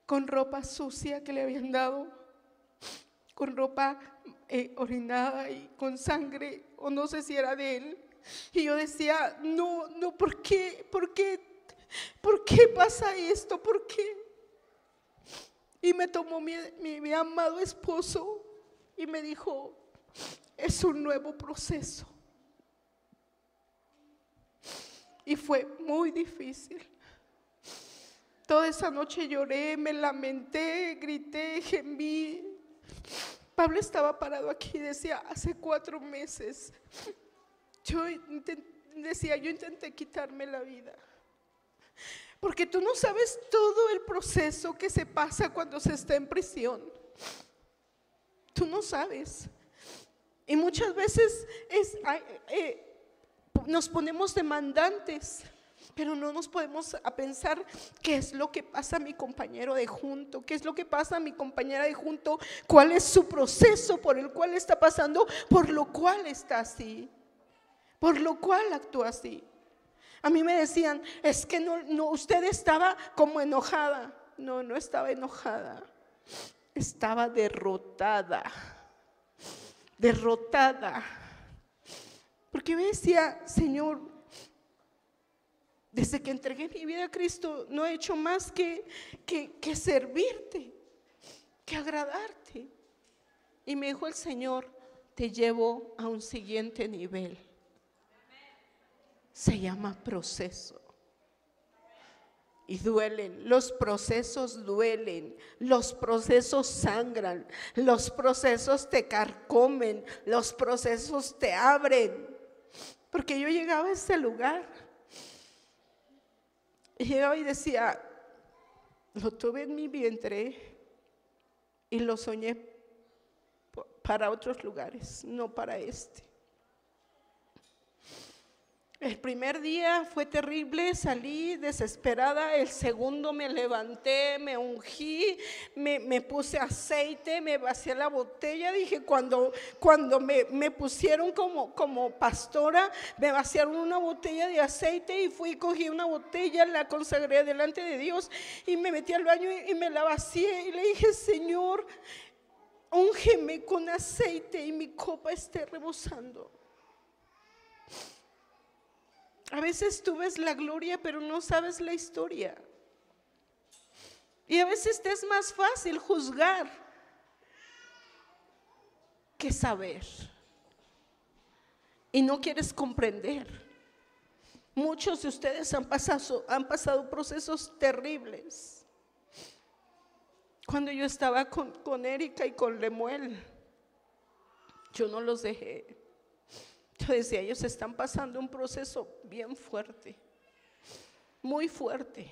con ropa sucia que le habían dado, con ropa eh, orinada y con sangre, o no sé si era de él. Y yo decía, no, no, ¿por qué? ¿Por qué? ¿Por qué pasa esto? ¿Por qué? Y me tomó mi, mi, amado esposo y me dijo, es un nuevo proceso. Y fue muy difícil. Toda esa noche lloré, me lamenté, grité, gemí. Pablo estaba parado aquí y decía, hace cuatro meses, yo decía, yo intenté quitarme la vida. Porque tú no sabes todo el proceso que se pasa cuando se está en prisión. Tú no sabes. Y muchas veces es, eh, nos ponemos demandantes, pero no nos podemos a pensar qué es lo que pasa a mi compañero de junto, qué es lo que pasa a mi compañera de junto, cuál es su proceso por el cual está pasando, por lo cual está así, por lo cual actúa así. A mí me decían, es que no, no, usted estaba como enojada. No, no estaba enojada. Estaba derrotada. Derrotada. Porque me decía, Señor, desde que entregué mi vida a Cristo, no he hecho más que, que, que servirte, que agradarte. Y me dijo el Señor, te llevo a un siguiente nivel se llama proceso. Y duelen, los procesos duelen, los procesos sangran, los procesos te carcomen, los procesos te abren. Porque yo llegaba a ese lugar y llegaba y decía, lo tuve en mi vientre y lo soñé para otros lugares, no para este. El primer día fue terrible, salí desesperada, el segundo me levanté, me ungí, me, puse aceite, me vacié la botella, dije, cuando, cuando me, me, pusieron como, como pastora, me vaciaron una botella de aceite y fui, cogí una botella, la consagré delante de Dios y me metí al baño y, me la vacié. Y le dije, Señor, úngeme con aceite y mi copa esté rebosando. A veces tú ves la gloria, pero no sabes la historia. Y a veces te es más fácil juzgar que saber. Y no quieres comprender. Muchos de ustedes han pasado, han pasado procesos terribles. Cuando yo estaba con, con Erika y con Lemuel, yo no los dejé. Yo decía, ellos están pasando un proceso bien fuerte, muy fuerte.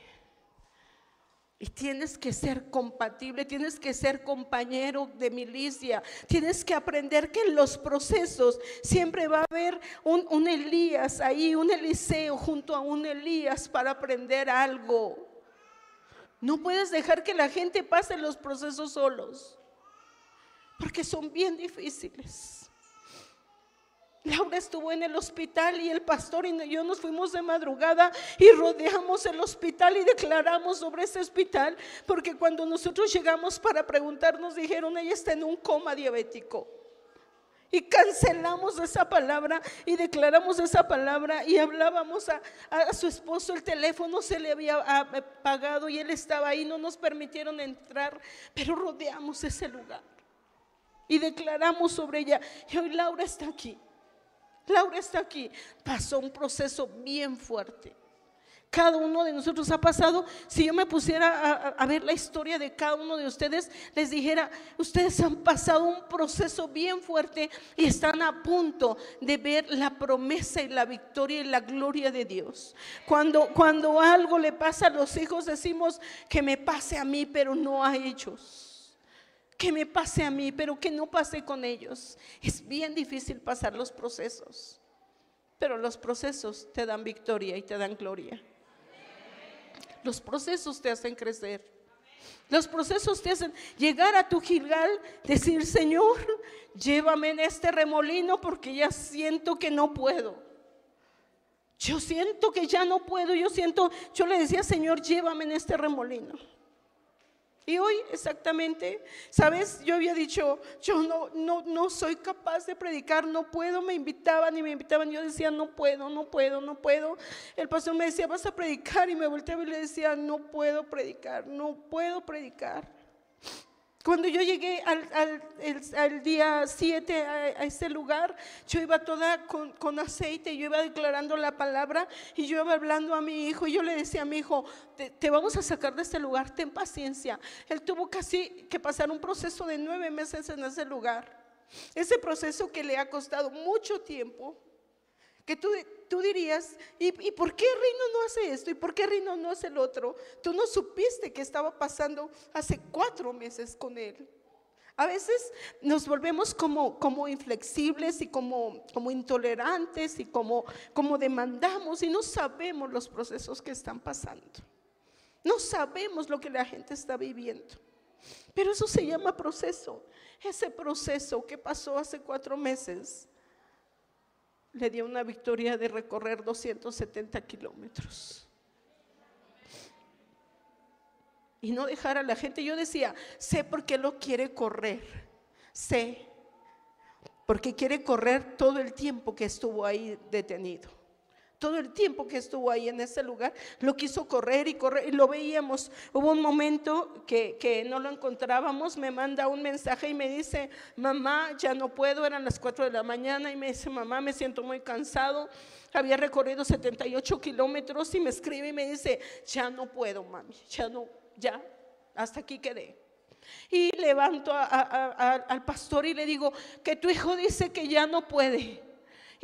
Y tienes que ser compatible, tienes que ser compañero de milicia, tienes que aprender que en los procesos siempre va a haber un, un, Elías ahí, un Eliseo junto a un Elías para aprender algo. No puedes dejar que la gente pase los procesos solos, porque son bien difíciles. Laura estuvo en el hospital y el pastor y yo nos fuimos de madrugada y rodeamos el hospital y declaramos sobre ese hospital, porque cuando nosotros llegamos para preguntar nos dijeron, ella está en un coma diabético. Y cancelamos esa palabra y declaramos esa palabra y hablábamos a, a, su esposo, el teléfono se le había apagado y él estaba ahí, no nos permitieron entrar, pero rodeamos ese lugar y declaramos sobre ella. Y hoy Laura está aquí. Laura está aquí. Pasó un proceso bien fuerte. cada uno de nosotros ha pasado. Si yo me pusiera a, ver la historia de cada uno de ustedes, les dijera, ustedes han pasado un proceso bien fuerte y están a punto de ver la promesa y la victoria y la gloria de Dios. Cuando, cuando algo le pasa a los hijos, decimos que me pase a mí, pero no a ellos que me pase a mí, pero que no pase con ellos. Es bien difícil pasar los procesos, pero los procesos te dan victoria y te dan gloria. Los procesos te hacen crecer. Los procesos te hacen llegar a tu Gilgal, decir, Señor, llévame en este remolino porque ya siento que no puedo. Yo siento que ya no puedo, yo siento, yo le decía, Señor, llévame en este remolino. Y hoy exactamente, ¿sabes? Yo había dicho, yo no, no, no soy capaz de predicar, no puedo, me invitaban y me invitaban, yo decía, no puedo, no puedo, no puedo. El pastor me decía, vas a predicar y me volteaba y le decía, no puedo predicar, no puedo predicar. Cuando yo llegué al, día 7 a, ese lugar, yo iba toda con, aceite, yo iba declarando la palabra y yo iba hablando a mi hijo y yo le decía a mi hijo, te, te, vamos a sacar de este lugar, ten paciencia. Él tuvo casi que pasar un proceso de nueve meses en ese lugar. Ese proceso que le ha costado mucho tiempo, que tú, tú dirías, ¿y, por qué Rino no hace esto? ¿Y por qué Rino no hace el otro? Tú no supiste que estaba pasando hace cuatro meses con él. A veces nos volvemos como, como inflexibles y como, como intolerantes y como, como demandamos y no sabemos los procesos que están pasando. No sabemos lo que la gente está viviendo. Pero eso se llama proceso. Ese proceso que pasó hace cuatro meses le dio una victoria de recorrer 270 kilómetros. Y no dejar a la gente. Yo decía, sé por qué lo quiere correr. Sé. Porque quiere correr todo el tiempo que estuvo ahí detenido todo el tiempo que estuvo ahí en ese lugar, lo quiso correr y correr y lo veíamos. Hubo un momento que, que, no lo encontrábamos, me manda un mensaje y me dice, mamá, ya no puedo, eran las 4 de la mañana y me dice, mamá, me siento muy cansado. Había recorrido 78 kilómetros y me escribe y me dice, ya no puedo, mami, ya no, ya, hasta aquí quedé. Y levanto al pastor y le digo, que tu hijo dice que ya no puede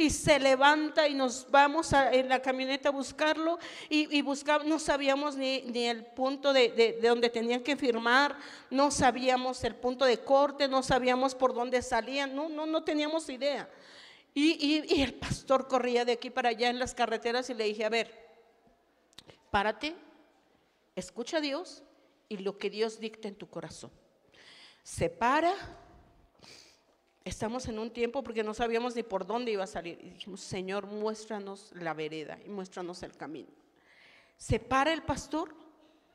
y se levanta y nos vamos en la camioneta a buscarlo y, y no sabíamos ni, ni el punto de, de, donde tenían que firmar, no sabíamos el punto de corte, no sabíamos por dónde salían, no, no, no teníamos idea. Y, y, el pastor corría de aquí para allá en las carreteras y le dije, a ver, párate, escucha a Dios y lo que Dios dicta en tu corazón. Se para Estamos en un tiempo porque no sabíamos ni por dónde iba a salir. Y dijimos, Señor, muéstranos la vereda y muéstranos el camino. Se para el pastor,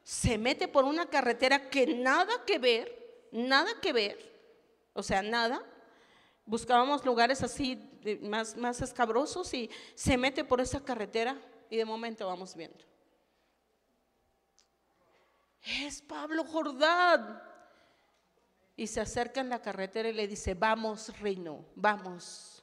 se mete por una carretera que nada que ver, nada que ver, o sea, nada. Buscábamos lugares así más, más escabrosos y se mete por esa carretera y de momento vamos viendo. Es Pablo Jordán y se acerca en la carretera y le dice, vamos, reino, vamos.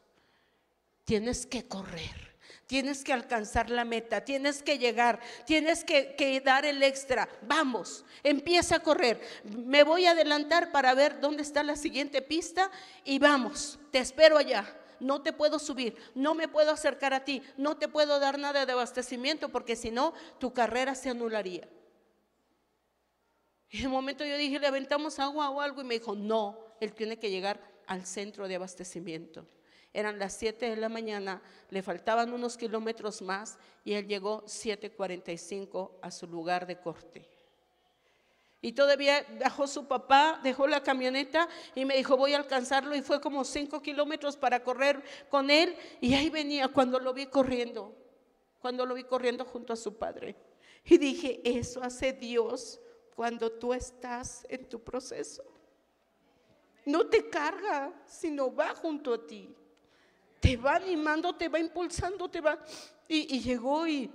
Tienes que correr, tienes que alcanzar la meta, tienes que llegar, tienes que, dar el extra. Vamos, empieza a correr. Me voy a adelantar para ver dónde está la siguiente pista y vamos, te espero allá. No te puedo subir, no me puedo acercar a ti, no te puedo dar nada de abastecimiento porque si no, tu carrera se anularía. En un momento yo dije, ¿le aventamos agua o algo? Y me dijo, no, él tiene que llegar al centro de abastecimiento. Eran las 7 de la mañana, le faltaban unos kilómetros más y él llegó 7.45 a su lugar de corte. Y todavía bajó su papá, dejó la camioneta y me dijo, voy a alcanzarlo. Y fue como 5 kilómetros para correr con él. Y ahí venía cuando lo vi corriendo, cuando lo vi corriendo junto a su padre. Y dije, eso hace Dios cuando tú estás en tu proceso. No te carga, sino va junto a ti. Te va animando, te va impulsando, te va. Y, llegó y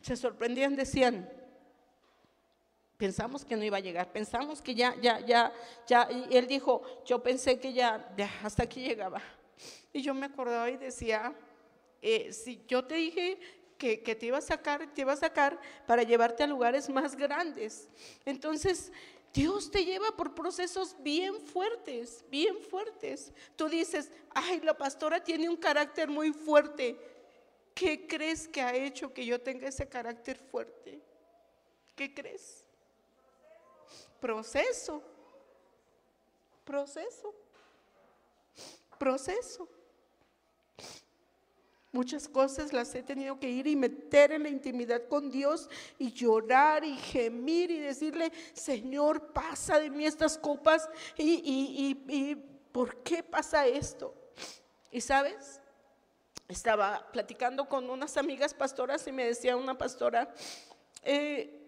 se sorprendían, decían, pensamos que no iba a llegar, pensamos que ya, ya, ya, ya. Y él dijo, yo pensé que ya, ya hasta aquí llegaba. Y yo me acordaba y decía, eh, si yo te dije que, te iba a sacar, te iba a sacar para llevarte a lugares más grandes. Entonces, Dios te lleva por procesos bien fuertes, bien fuertes. Tú dices, ay, la pastora tiene un carácter muy fuerte. ¿Qué crees que ha hecho que yo tenga ese carácter fuerte? ¿Qué crees? Proceso. Proceso. Proceso. Muchas cosas las he tenido que ir y meter en la intimidad con Dios y llorar y gemir y decirle, Señor, pasa de mí estas copas y, y, ¿por qué pasa esto? Y sabes, estaba platicando con unas amigas pastoras y me decía una pastora, eh,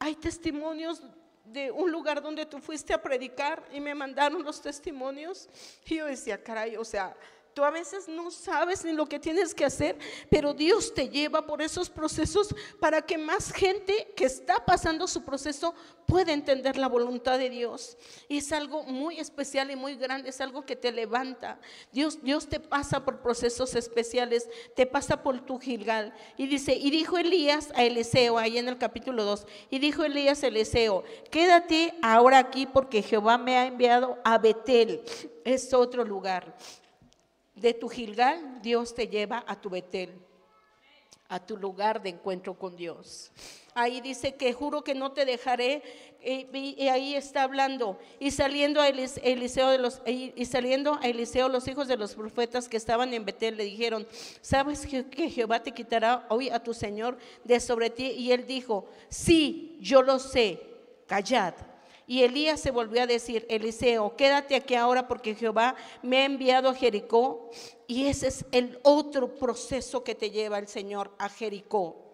hay testimonios de un lugar donde tú fuiste a predicar y me mandaron los testimonios y yo decía, caray, o sea, Tú a veces no sabes ni lo que tienes que hacer, pero Dios te lleva por esos procesos para que más gente que está pasando su proceso pueda entender la voluntad de Dios. Y es algo muy especial y muy grande, es algo que te levanta. Dios, Dios te pasa por procesos especiales, te pasa por tu Gilgal. Y dice, y dijo Elías a Eliseo, ahí en el capítulo 2, y dijo Elías a Eliseo, quédate ahora aquí porque Jehová me ha enviado a Betel, es otro lugar. De tu Gilgal, Dios te lleva a tu Betel, a tu lugar de encuentro con Dios. Ahí dice que juro que no te dejaré. Y, ahí está hablando. Y saliendo a Eliseo de los y saliendo a Eliseo los hijos de los profetas que estaban en Betel le dijeron, ¿sabes que, que Jehová te quitará hoy a tu Señor de sobre ti? Y él dijo, sí, yo lo sé, callad. Y Elías se volvió a decir, Eliseo, quédate aquí ahora porque Jehová me ha enviado a Jericó. Y ese es el otro proceso que te lleva el Señor a Jericó.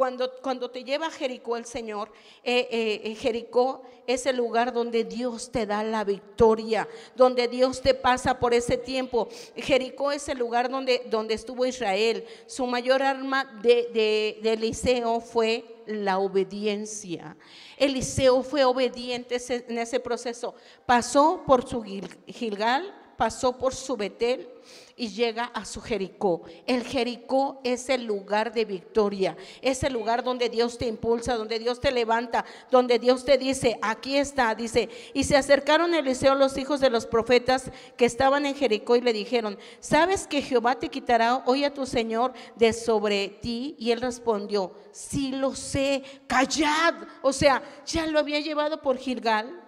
Cuando, cuando te lleva a Jericó el Señor, eh, eh, eh, Jericó es el lugar donde Dios te da la victoria, donde Dios te pasa por ese tiempo. Jericó es el lugar donde, donde estuvo Israel. Su mayor arma de, de, de Eliseo fue la obediencia. Eliseo fue obediente en ese proceso. Pasó por su Gilgal, pasó por su Betel y llega a su Jericó. El Jericó es el lugar de victoria, es el lugar donde Dios te impulsa, donde Dios te levanta, donde Dios te dice, aquí está, dice, y se acercaron a Eliseo los hijos de los profetas que estaban en Jericó y le dijeron, ¿sabes que Jehová te quitará hoy a tu Señor de sobre ti? Y él respondió, sí lo sé, callad. O sea, ya lo había llevado por Gilgal,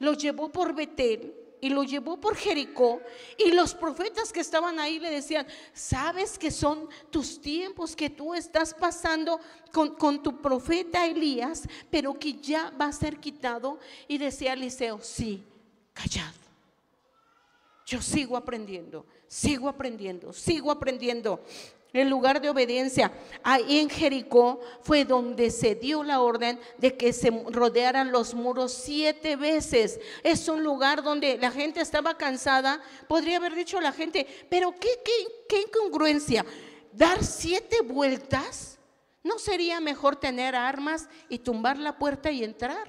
lo llevó por Betel y lo llevó por Jericó y los profetas que estaban ahí le decían, sabes que son tus tiempos que tú estás pasando con, tu profeta Elías, pero que ya va a ser quitado. Y decía Eliseo, sí, callad. Yo sigo aprendiendo, sigo aprendiendo, sigo aprendiendo el lugar de obediencia. Ahí en Jericó fue donde se dio la orden de que se rodearan los muros siete veces. Es un lugar donde la gente estaba cansada. Podría haber dicho la gente, pero qué, qué, incongruencia. Dar siete vueltas. ¿No sería mejor tener armas y tumbar la puerta y entrar?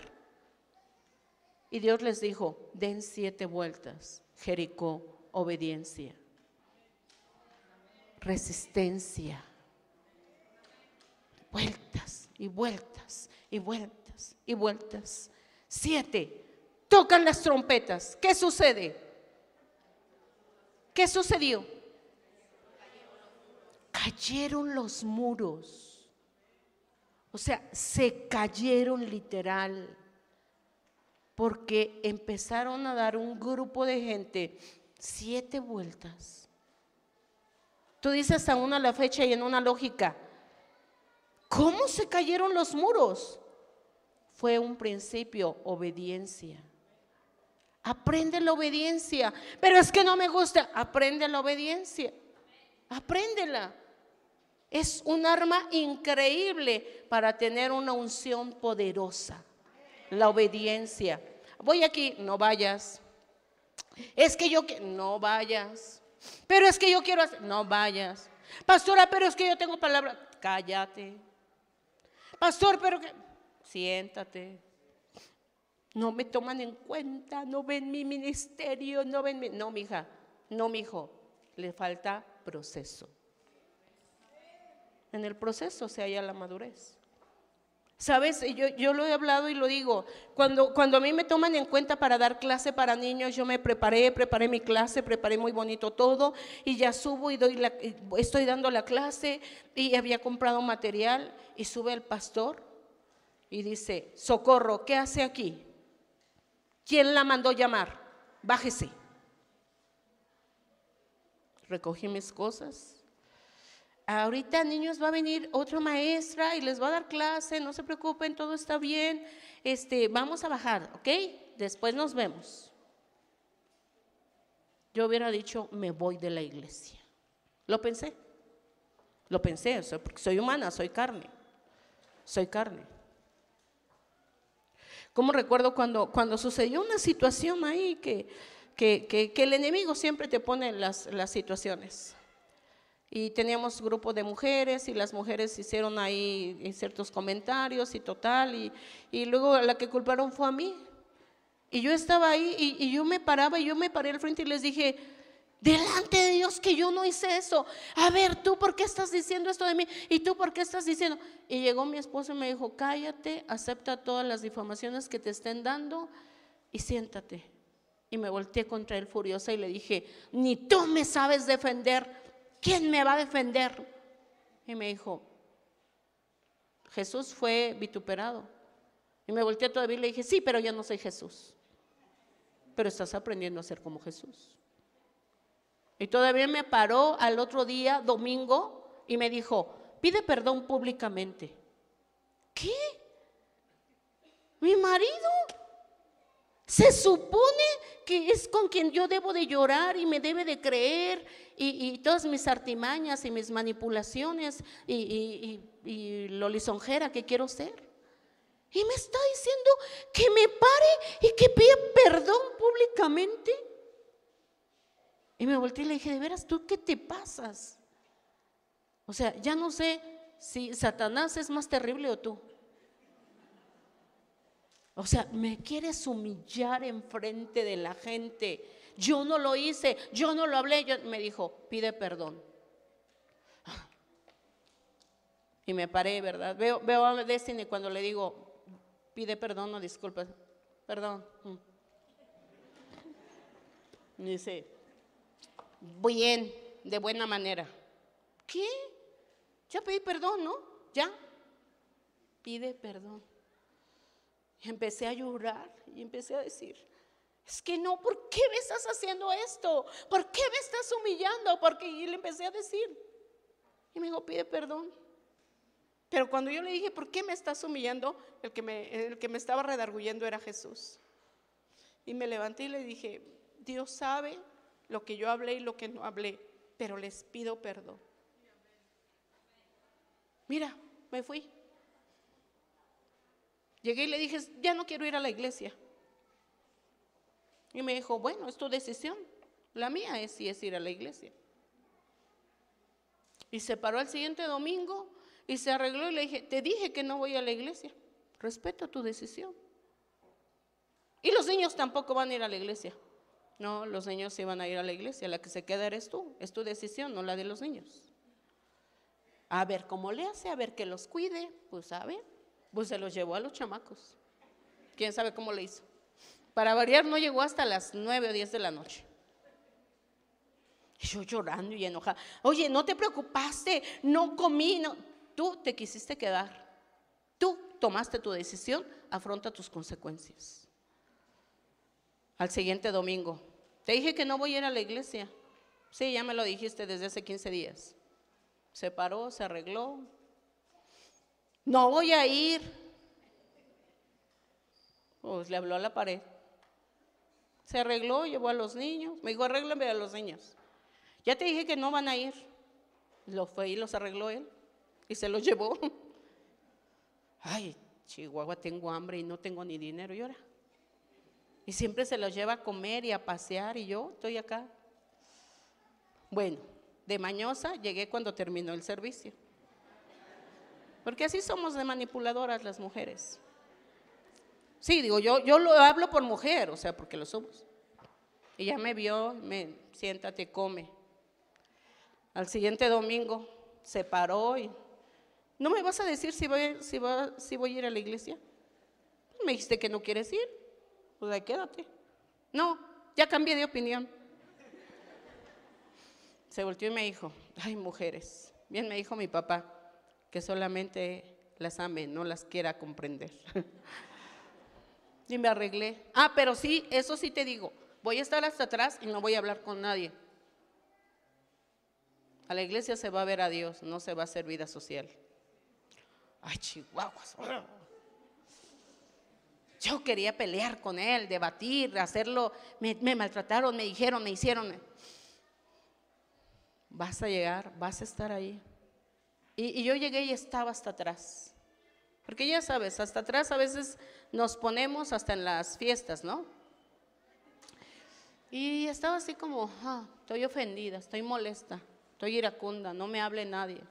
Y Dios les dijo, den siete vueltas. Jericó, obediencia resistencia. Vueltas y vueltas y vueltas y vueltas. Siete. Tocan las trompetas. ¿Qué sucede? ¿Qué sucedió? Cayeron los muros. O sea, se cayeron literal. Porque empezaron a dar un grupo de gente siete vueltas Tú dices aún a la fecha y en una lógica, ¿cómo se cayeron los muros? Fue un principio, obediencia. Aprende la obediencia. Pero es que no me gusta. Aprende la obediencia. Apréndela. Es un arma increíble para tener una unción poderosa. La obediencia. Voy aquí, no vayas. Es que yo que no vayas. Pero es que yo quiero hacer, no vayas. Pastora, pero es que yo tengo palabra, cállate. Pastor, pero que, siéntate. No me toman en cuenta, no ven mi ministerio, no ven mi, no, mija, no, mijo, le falta proceso. En el proceso se halla la madurez. Sabes, yo, yo lo he hablado y lo digo, cuando, cuando a mí me toman en cuenta para dar clase para niños, yo me preparé, preparé mi clase, preparé muy bonito todo y ya subo y doy la, estoy dando la clase y había comprado material y sube el pastor y dice, socorro, ¿qué hace aquí? ¿Quién la mandó llamar? Bájese. Recogí mis cosas, Ahorita, niños, va a venir otra maestra y les va a dar clase, no se preocupen, todo está bien. Este, vamos a bajar, ¿ok? Después nos vemos. Yo hubiera dicho, me voy de la iglesia. Lo pensé. Lo pensé, porque soy humana, soy carne. Soy carne. Como recuerdo cuando, cuando sucedió una situación ahí que, que, el enemigo siempre te pone las, las situaciones. Y teníamos grupo de mujeres y las mujeres hicieron ahí ciertos comentarios y total. Y, y luego la que culparon fue a mí. Y yo estaba ahí y, y, yo me paraba y yo me paré al frente y les dije, delante de Dios que yo no hice eso. A ver, tú por qué estás diciendo esto de mí y tú por qué estás diciendo. Y llegó mi esposo y me dijo, cállate, acepta todas las difamaciones que te estén dando y siéntate. Y me volteé contra él furiosa y le dije, ni tú me sabes defender ¿quién me va a defender? Y me dijo, Jesús fue vituperado. Y me volteé todavía y le dije, sí, pero yo no soy Jesús. Pero estás aprendiendo a ser como Jesús. Y todavía me paró al otro día, domingo, y me dijo, pide perdón públicamente. ¿Qué? ¿Mi marido? Se supone que es con quien yo debo de llorar y me debe de creer y, todas mis artimañas y mis manipulaciones y, y, lo lisonjera que quiero ser. Y me está diciendo que me pare y que pida perdón públicamente. Y me volteé y le dije, de veras, ¿tú qué te pasas? O sea, ya no sé si Satanás es más terrible o tú. O sea, me quieres humillar en frente de la gente. Yo no lo hice, yo no lo hablé. Yo, me dijo, pide perdón. Y me paré, ¿verdad? Veo, veo a Destiny cuando le digo, pide perdón o disculpas. Perdón. Mm. Me dice, bien, de buena manera. ¿Qué? Ya pedí perdón, ¿no? Ya. Pide perdón. Empecé a llorar y empecé a decir, es que no, ¿por qué me estás haciendo esto? ¿Por qué me estás humillando? Porque y le empecé a decir. Y me dijo, pide perdón. Pero cuando yo le dije, ¿por qué me estás humillando? El que el que me estaba redarguyendo era Jesús. Y me levanté y le dije, Dios sabe lo que yo hablé y lo que no hablé, pero les pido perdón. Mira, me fui. Llegué y le dije, ya no quiero ir a la iglesia. Y me dijo, bueno, es tu decisión. La mía es si es ir a la iglesia. Y se paró el siguiente domingo y se arregló y le dije, te dije que no voy a la iglesia. Respeto tu decisión. Y los niños tampoco van a ir a la iglesia. No, los niños sí van a ir a la iglesia. La que se queda eres tú. Es tu decisión, no la de los niños. A ver cómo le hace, a ver que los cuide. Pues a ver. Pues se los llevó a los chamacos. ¿Quién sabe cómo le hizo? Para variar no llegó hasta las nueve o diez de la noche. Yo llorando y enojada. Oye, no te preocupaste, no comí, no. Tú te quisiste quedar. Tú tomaste tu decisión, afronta tus consecuencias. Al siguiente domingo, te dije que no voy a ir a la iglesia. Sí, ya me lo dijiste desde hace 15 días. Se paró, se arregló, no voy a ir. Pues le habló a la pared. Se arregló, llevó a los niños. Me dijo, arréglame a los niños. Ya te dije que no van a ir. Lo fue y los arregló él. Y se los llevó. Ay, Chihuahua, tengo hambre y no tengo ni dinero. Y ahora. Y siempre se los lleva a comer y a pasear. Y yo estoy acá. Bueno, de mañosa llegué cuando terminó el servicio. Porque así somos de manipuladoras las mujeres. Sí, digo, yo, yo lo hablo por mujer, o sea, porque lo somos. Y ya me vio, me siéntate, come. Al siguiente domingo se paró y ¿No me vas a decir si voy, si, va, si voy a ir a la iglesia? Me dijiste que no quieres ir. Pues ahí quédate. No, ya cambié de opinión. Se volteó y me dijo, ay mujeres, bien me dijo mi papá, que solamente las ame, no las quiera comprender. y me arreglé. Ah, pero sí, eso sí te digo, voy a estar hasta atrás y no voy a hablar con nadie. A la iglesia se va a ver a Dios, no se va a hacer vida social. Ay, chihuahuas. Yo quería pelear con él, debatir, hacerlo. Me, maltrataron, me dijeron, me hicieron. Vas a llegar, vas a estar ahí. Y, yo llegué y estaba hasta atrás. Porque ya sabes, hasta atrás a veces nos ponemos hasta en las fiestas, ¿no? Y estaba así como, ah, estoy ofendida, estoy molesta, estoy iracunda, no me hable nadie.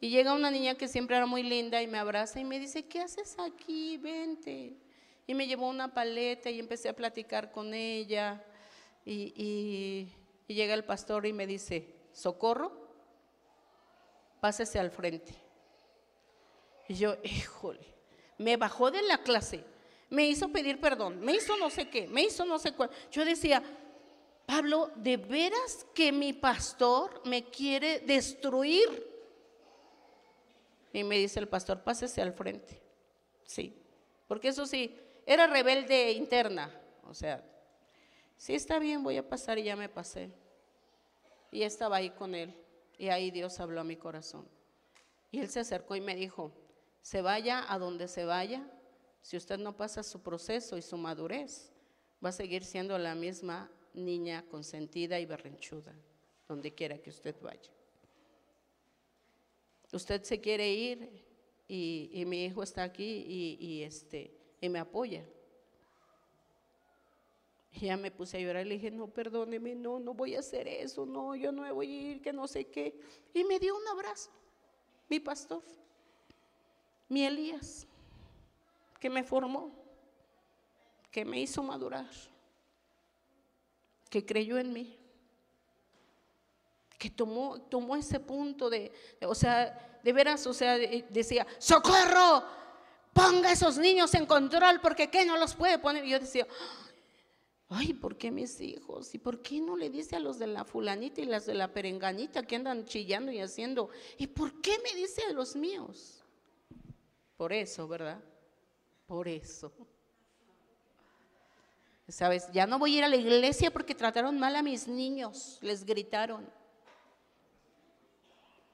Y llega una niña que siempre era muy linda y me abraza y me dice, ¿qué haces aquí? Vente. Y me llevó una paleta y empecé a platicar con ella. Y, llega el pastor y me dice, socorro, pásese al frente. Y yo, híjole, me bajó de la clase, me hizo pedir perdón, me hizo no sé qué, me hizo no sé cuál. Yo decía, Pablo, ¿de veras que mi pastor me quiere destruir? Y me dice el pastor, pásese al frente. Sí, porque eso sí, era rebelde interna. O sea, sí está bien, voy a pasar y ya me pasé. Y estaba ahí con él. Y ahí Dios habló a mi corazón. Y él se acercó y me dijo, se vaya a donde se vaya, si usted no pasa su proceso y su madurez, va a seguir siendo la misma niña consentida y berrinchuda, donde quiera que usted vaya usted se quiere ir y, mi hijo está aquí y, este, y me apoya. Ya me puse a llorar y le dije, no, perdóneme, no, no voy a hacer eso, no, yo no me voy a ir, que no sé qué. Y me dio un abrazo, mi pastor, mi Elías, que me formó, que me hizo madurar, que creyó en mí que tomó, tomó ese punto de, o sea, de veras, o sea, decía, socorro, ponga a esos niños en control porque ¿qué no los puede poner? Y yo decía, ay, ¿por qué mis hijos? ¿Y por qué no le dice a los de la fulanita y las de la perenganita que andan chillando y haciendo? ¿Y por qué me dice a los míos? Por eso, ¿verdad? Por eso. ¿Sabes? Ya no voy a ir a la iglesia porque trataron mal a mis niños, les gritaron.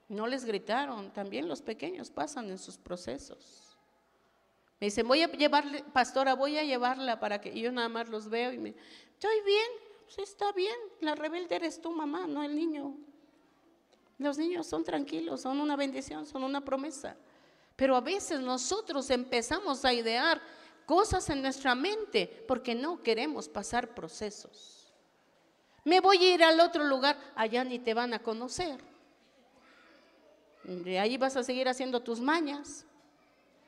No les gritaron, también los pequeños pasan en sus procesos. Me dicen, voy a llevarle, pastora, voy a llevarla para que yo nada más los veo y me, estoy bien, sí está bien, la rebelde eres tú, mamá, no el niño. Los niños son tranquilos, son una bendición, son una promesa. Pero a veces nosotros empezamos a idear cosas en nuestra mente porque no queremos pasar procesos. Me voy a ir al otro lugar, allá ni te van a conocer. De ahí vas a seguir haciendo tus mañas.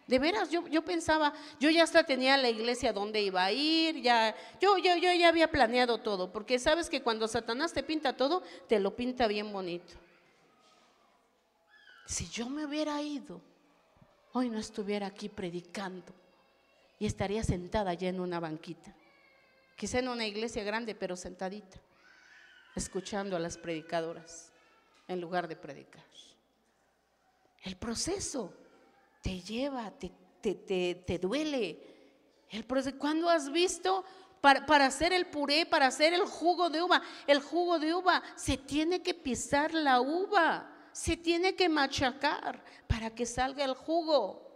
De veras, yo, yo pensaba, yo ya hasta tenía la iglesia donde iba a ir, ya, yo, yo, yo ya había planeado todo, porque sabes que cuando Satanás te pinta todo, te lo pinta bien bonito. Si yo me hubiera ido, hoy no estuviera aquí predicando y estaría sentada allá en una banquita, quizá en una iglesia grande, pero sentadita, escuchando a las predicadoras en lugar de predicar. El proceso te lleva, te, te, duele. El proceso, ¿Cuándo has visto para, para, hacer el puré, para hacer el jugo de uva? El jugo de uva se tiene que pisar la uva, se tiene que machacar para que salga el jugo.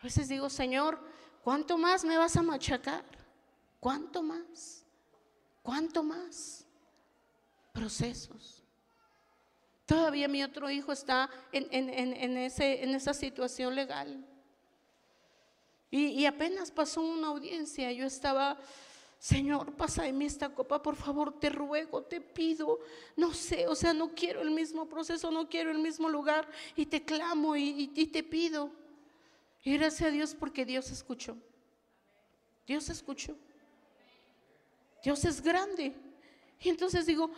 A veces digo, Señor, ¿cuánto más me vas a machacar? ¿Cuánto más? ¿Cuánto más? Procesos. Todavía mi otro hijo está en, esa situación legal. Y, apenas pasó una audiencia, yo estaba, Señor, pasa de mí esta copa, por favor, te ruego, te pido, no sé, o sea, no quiero el mismo proceso, no quiero el mismo lugar, y te clamo y, y te pido. Y gracias a Dios porque Dios escuchó. Dios escuchó. Dios es grande. Y entonces digo,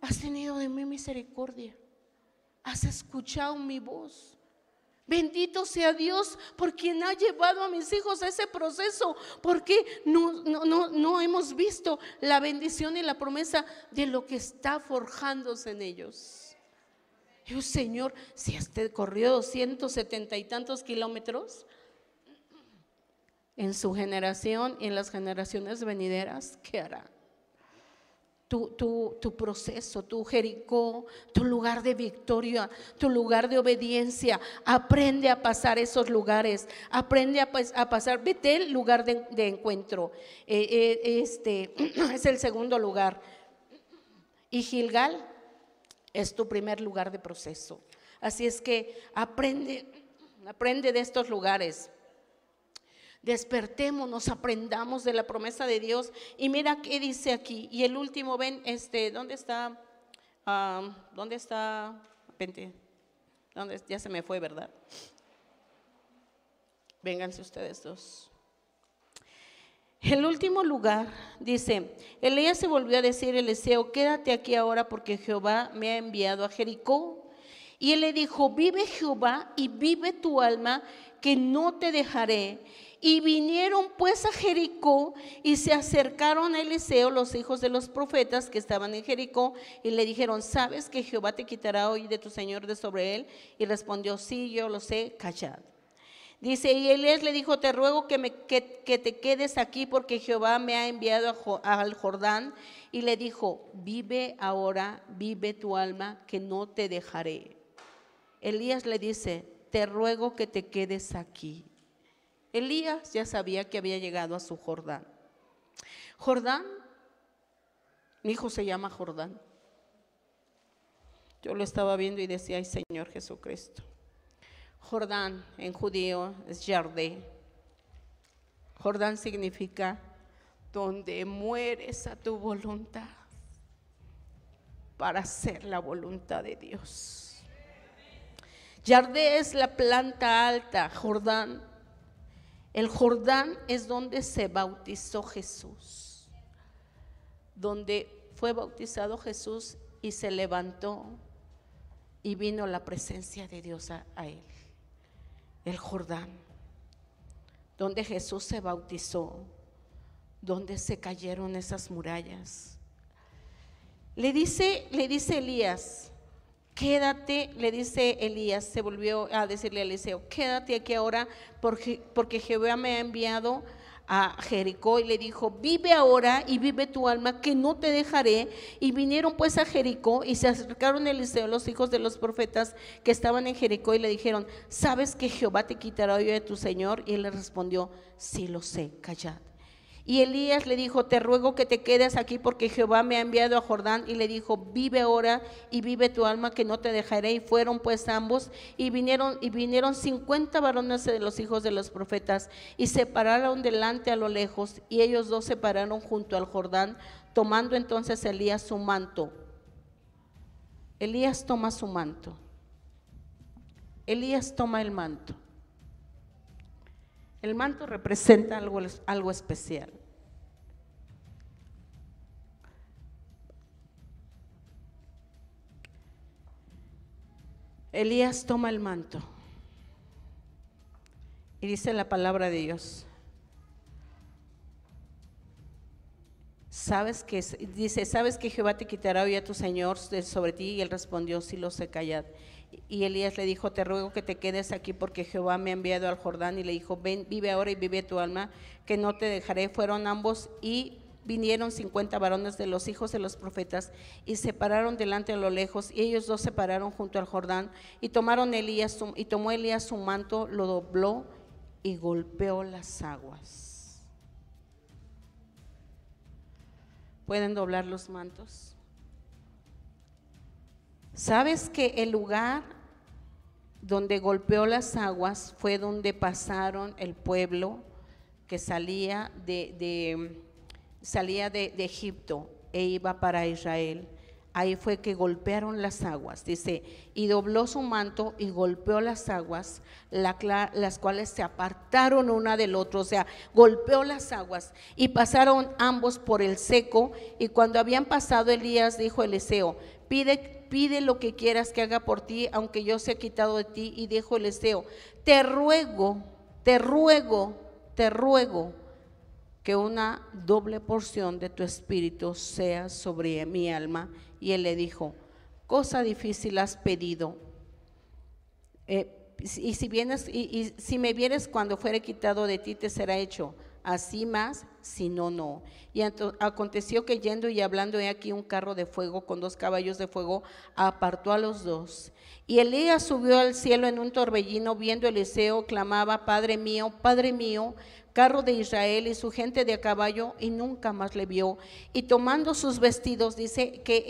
has tenido de mí misericordia. Has escuchado mi voz. Bendito sea Dios por quien ha llevado a mis hijos a ese proceso, porque no, no, no, hemos visto la bendición y la promesa de lo que está forjándose en ellos. Yo, Señor, si este corrió 270 y tantos kilómetros, en su generación y en las generaciones venideras, ¿qué hará? Tu, proceso, tu Jericó, tu lugar de victoria, tu lugar de obediencia. Aprende a pasar esos lugares, aprende a, a pasar, vete el lugar de, encuentro. Eh, eh, este es el segundo lugar. Y Gilgal es tu primer lugar de proceso. Así es que aprende, aprende de estos lugares despertémonos, aprendamos de la promesa de Dios. Y mira qué dice aquí. Y el último, ven, este, ¿dónde está? ¿Dónde está? Vente. ¿Dónde? Ya se me fue, ¿verdad? Vénganse ustedes dos. El último lugar dice, Elías se volvió a decir a Eliseo, quédate aquí ahora porque Jehová me ha enviado a Jericó. Y él le dijo, vive Jehová y vive tu alma, que no te dejaré. Y vinieron pues a Jericó y se acercaron a Eliseo, los hijos de los profetas que estaban en Jericó, y le dijeron, ¿sabes que Jehová te quitará hoy de tu Señor de sobre él? Y respondió, sí, yo lo sé, callad. Dice, y Elías le dijo, te ruego que, me, que, te quedes aquí porque Jehová me ha enviado al Jordán. Y le dijo, vive ahora, vive tu alma, que no te dejaré. Elías le dice, te ruego que te quedes aquí. Elías ya sabía que había llegado a su Jordán. Jordán, mi hijo se llama Jordán. Yo lo estaba viendo y decía, ay Señor Jesucristo. Jordán en judío es Yardé. Jordán significa donde mueres a tu voluntad para hacer la voluntad de Dios. Yardé es la planta alta, Jordán el Jordán es donde se bautizó Jesús, donde fue bautizado Jesús y se levantó y vino la presencia de Dios a, él. El Jordán, donde Jesús se bautizó, donde se cayeron esas murallas. Le dice, le dice Elías, quédate, le dice Elías, se volvió a decirle a Eliseo, quédate aquí ahora porque, porque Jehová me ha enviado a Jericó y le dijo, vive ahora y vive tu alma, que no te dejaré. Y vinieron pues a Jericó y se acercaron a Eliseo, los hijos de los profetas que estaban en Jericó y le dijeron, ¿sabes que Jehová te quitará hoy de tu Señor? Y él le respondió, sí lo sé, callad. Y Elías le dijo, te ruego que te quedes aquí porque Jehová me ha enviado a Jordán. Y le dijo, vive ahora y vive tu alma que no te dejaré. Y fueron pues ambos y vinieron y vinieron 50 varones de los hijos de los profetas y se pararon delante a lo lejos. Y ellos dos se pararon junto al Jordán, tomando entonces Elías su manto. Elías toma su manto. Elías toma el manto. El manto representa algo, algo especial. Elías toma el manto y dice la palabra de Dios. Sabes que dice, sabes que Jehová te quitará hoy a tu Señor sobre ti y él respondió, sí lo sé, callad. Y Elías le dijo, te ruego que te quedes aquí porque Jehová me ha enviado al Jordán. Y le dijo, ven, vive ahora y vive tu alma, que no te dejaré. Fueron ambos y vinieron cincuenta varones de los hijos de los profetas y se pararon delante a lo lejos. Y ellos dos se pararon junto al Jordán y tomaron Elías y tomó Elías su manto, lo dobló y golpeó las aguas. ¿Pueden doblar los mantos? ¿Sabes que el lugar donde golpeó las aguas fue donde pasaron el pueblo que salía de, salía de, Egipto e iba para Israel? ahí fue que golpearon las aguas, dice, y dobló su manto y golpeó las aguas, las cuales se apartaron una del otro, o sea, golpeó las aguas y pasaron ambos por el seco, y cuando habían pasado Elías dijo Eliseo, pide, pide lo que quieras que haga por ti, aunque yo sea quitado de ti, y dijo Eliseo, te ruego, te ruego, te ruego que una doble porción de tu espíritu sea sobre mi alma. Y él le dijo, cosa difícil has pedido. Eh, y si vienes, y, si me vienes cuando fuere quitado de ti, te será hecho. Así más, si no, no. Y aconteció que yendo y hablando he aquí un carro de fuego con dos caballos de fuego, apartó a los dos. Y Elías subió al cielo en un torbellino, viendo Eliseo, clamaba, Padre mío, Padre mío, carro de Israel y su gente de a caballo, y nunca más le vio. Y tomando sus vestidos, dice que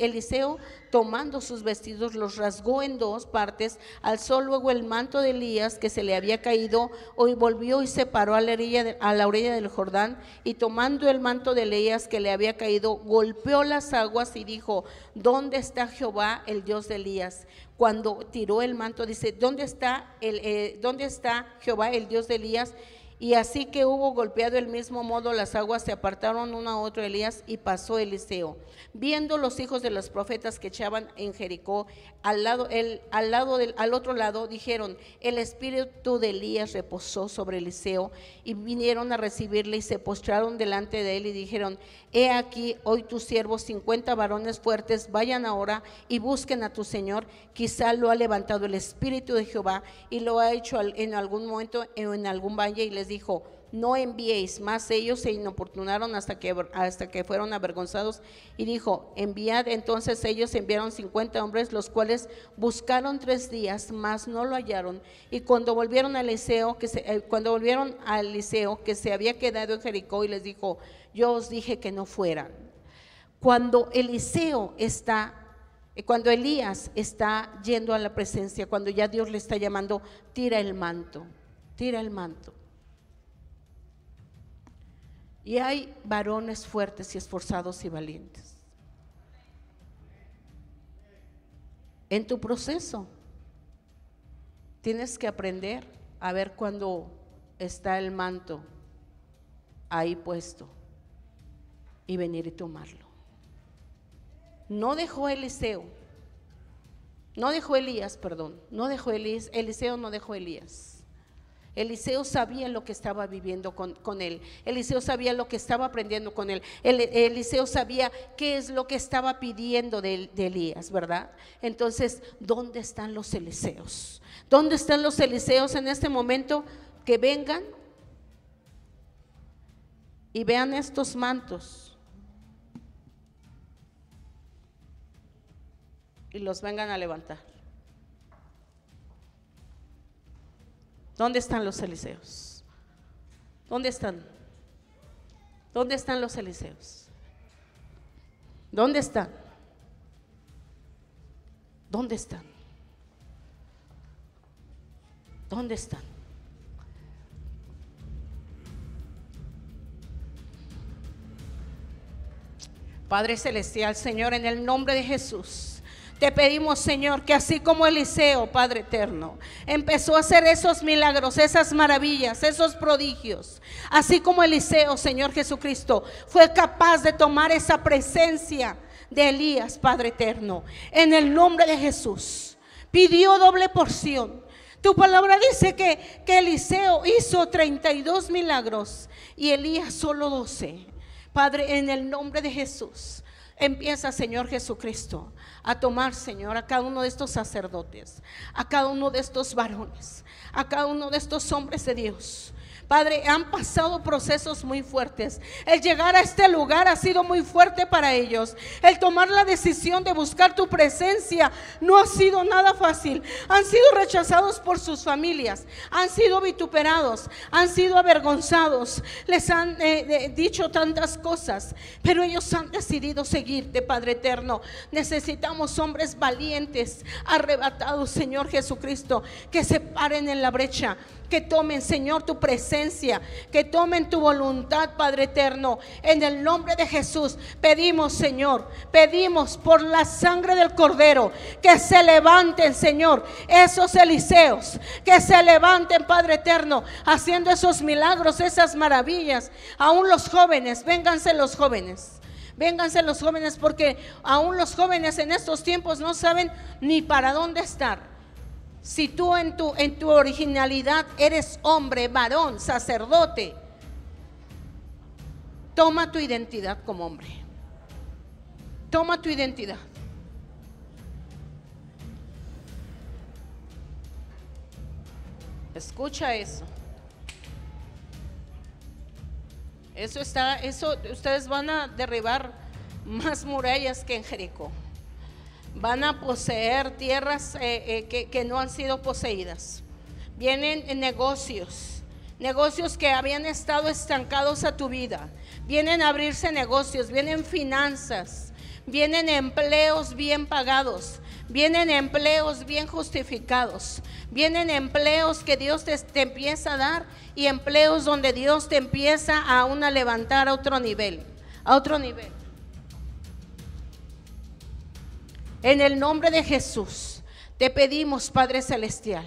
Eliseo, tomando sus vestidos, los rasgó en dos partes, alzó luego el manto de Elías que se le había caído, y volvió y se paró a la orilla, a la orilla del Jordán, y tomando el manto de Elías que le había caído, golpeó las aguas y dijo, ¿dónde está Jehová, el Dios de Elías? Cuando tiró el manto, dice, ¿dónde está, el, eh, ¿dónde está Jehová, el Dios de Elías? Y así que hubo golpeado el mismo modo, las aguas se apartaron uno a otro Elías y pasó Eliseo. Viendo los hijos de los profetas que echaban en Jericó, al lado, el, al lado del, al otro lado, dijeron, el espíritu de Elías reposó sobre Eliseo y vinieron a recibirle y se postraron delante de él y dijeron, he aquí hoy tus siervos, cincuenta varones fuertes, vayan ahora y busquen a tu Señor, quizá lo ha levantado el espíritu de Jehová y lo ha hecho en algún momento en algún valle y les dijo, no enviéis más. Ellos se inoportunaron hasta que, hasta que fueron avergonzados y dijo, enviad. Entonces ellos enviaron 50 hombres, los cuales buscaron tres días, mas no lo hallaron. Y cuando volvieron a Eliseo, que se, eh, cuando volvieron a Eliseo, que se había quedado en Jericó, y les dijo, yo os dije que no fueran. Cuando Eliseo está eh, cuando Elías está yendo a la presencia, cuando ya Dios le está llamando, tira el manto, tira el manto. Y hay varones fuertes y esforzados y valientes. En tu proceso tienes que aprender a ver cuando está el manto ahí puesto y venir y tomarlo. No dejó Eliseo, no dejó Elías, perdón, no dejó Elías, Eliseo no dejó Elías. Eliseo sabía lo que estaba viviendo con, él. Eliseo sabía lo que estaba aprendiendo con él. Eliseo sabía qué es lo que estaba pidiendo de, de Elías, ¿verdad? Entonces, ¿dónde están los Eliseos? ¿Dónde están los Eliseos en este momento? Que vengan y vean estos mantos y los vengan a levantar. ¿Dónde están los Eliseos? ¿Dónde están? ¿Dónde están los Eliseos? ¿Dónde están? ¿Dónde están? ¿Dónde están? Padre Celestial, Señor, en el nombre de Jesús. Te pedimos, Señor, que así como Eliseo, Padre eterno, empezó a hacer esos milagros, esas maravillas, esos prodigios, así como Eliseo, Señor Jesucristo, fue capaz de tomar esa presencia de Elías, Padre eterno, en el nombre de Jesús, pidió doble porción. Tu palabra dice que, que Eliseo hizo 32 milagros y Elías solo 12. Padre, en el nombre de Jesús. Empieza, Señor Jesucristo, a tomar, Señor, a cada uno de estos sacerdotes, a cada uno de estos varones, a cada uno de estos hombres de Dios Padre, han pasado procesos muy fuertes. El llegar a este lugar ha sido muy fuerte para ellos. El tomar la decisión de buscar tu presencia no ha sido nada fácil. Han sido rechazados por sus familias, han sido vituperados, han sido avergonzados, les han eh, dicho tantas cosas, pero ellos han decidido seguirte, Padre eterno. Necesitamos hombres valientes, arrebatados, Señor Jesucristo, que se paren en la brecha que tomen, Señor, tu presencia, que tomen tu voluntad, Padre eterno. En el nombre de Jesús pedimos, Señor, pedimos por la sangre del Cordero que se levanten, Señor, esos Eliseos, que se levanten, Padre eterno, haciendo esos milagros, esas maravillas. Aún los jóvenes, vénganse los jóvenes. Vénganse los jóvenes porque aún los jóvenes en estos tiempos no saben ni para dónde estar. Si tú en tu, en tu originalidad eres hombre, varón, sacerdote, toma tu identidad como hombre. Toma tu identidad. Escucha eso. Eso está, eso ustedes van a derribar más murallas que en Jericó. Van a poseer tierras eh, eh, que, no han sido poseídas. Vienen negocios, negocios que habían estado estancados a tu vida. Vienen a abrirse negocios, vienen finanzas, vienen empleos bien pagados, vienen empleos bien justificados, vienen empleos que Dios te, empieza a dar y empleos donde Dios te empieza a levantar a otro nivel, a otro nivel. En el nombre de Jesús te pedimos, Padre Celestial,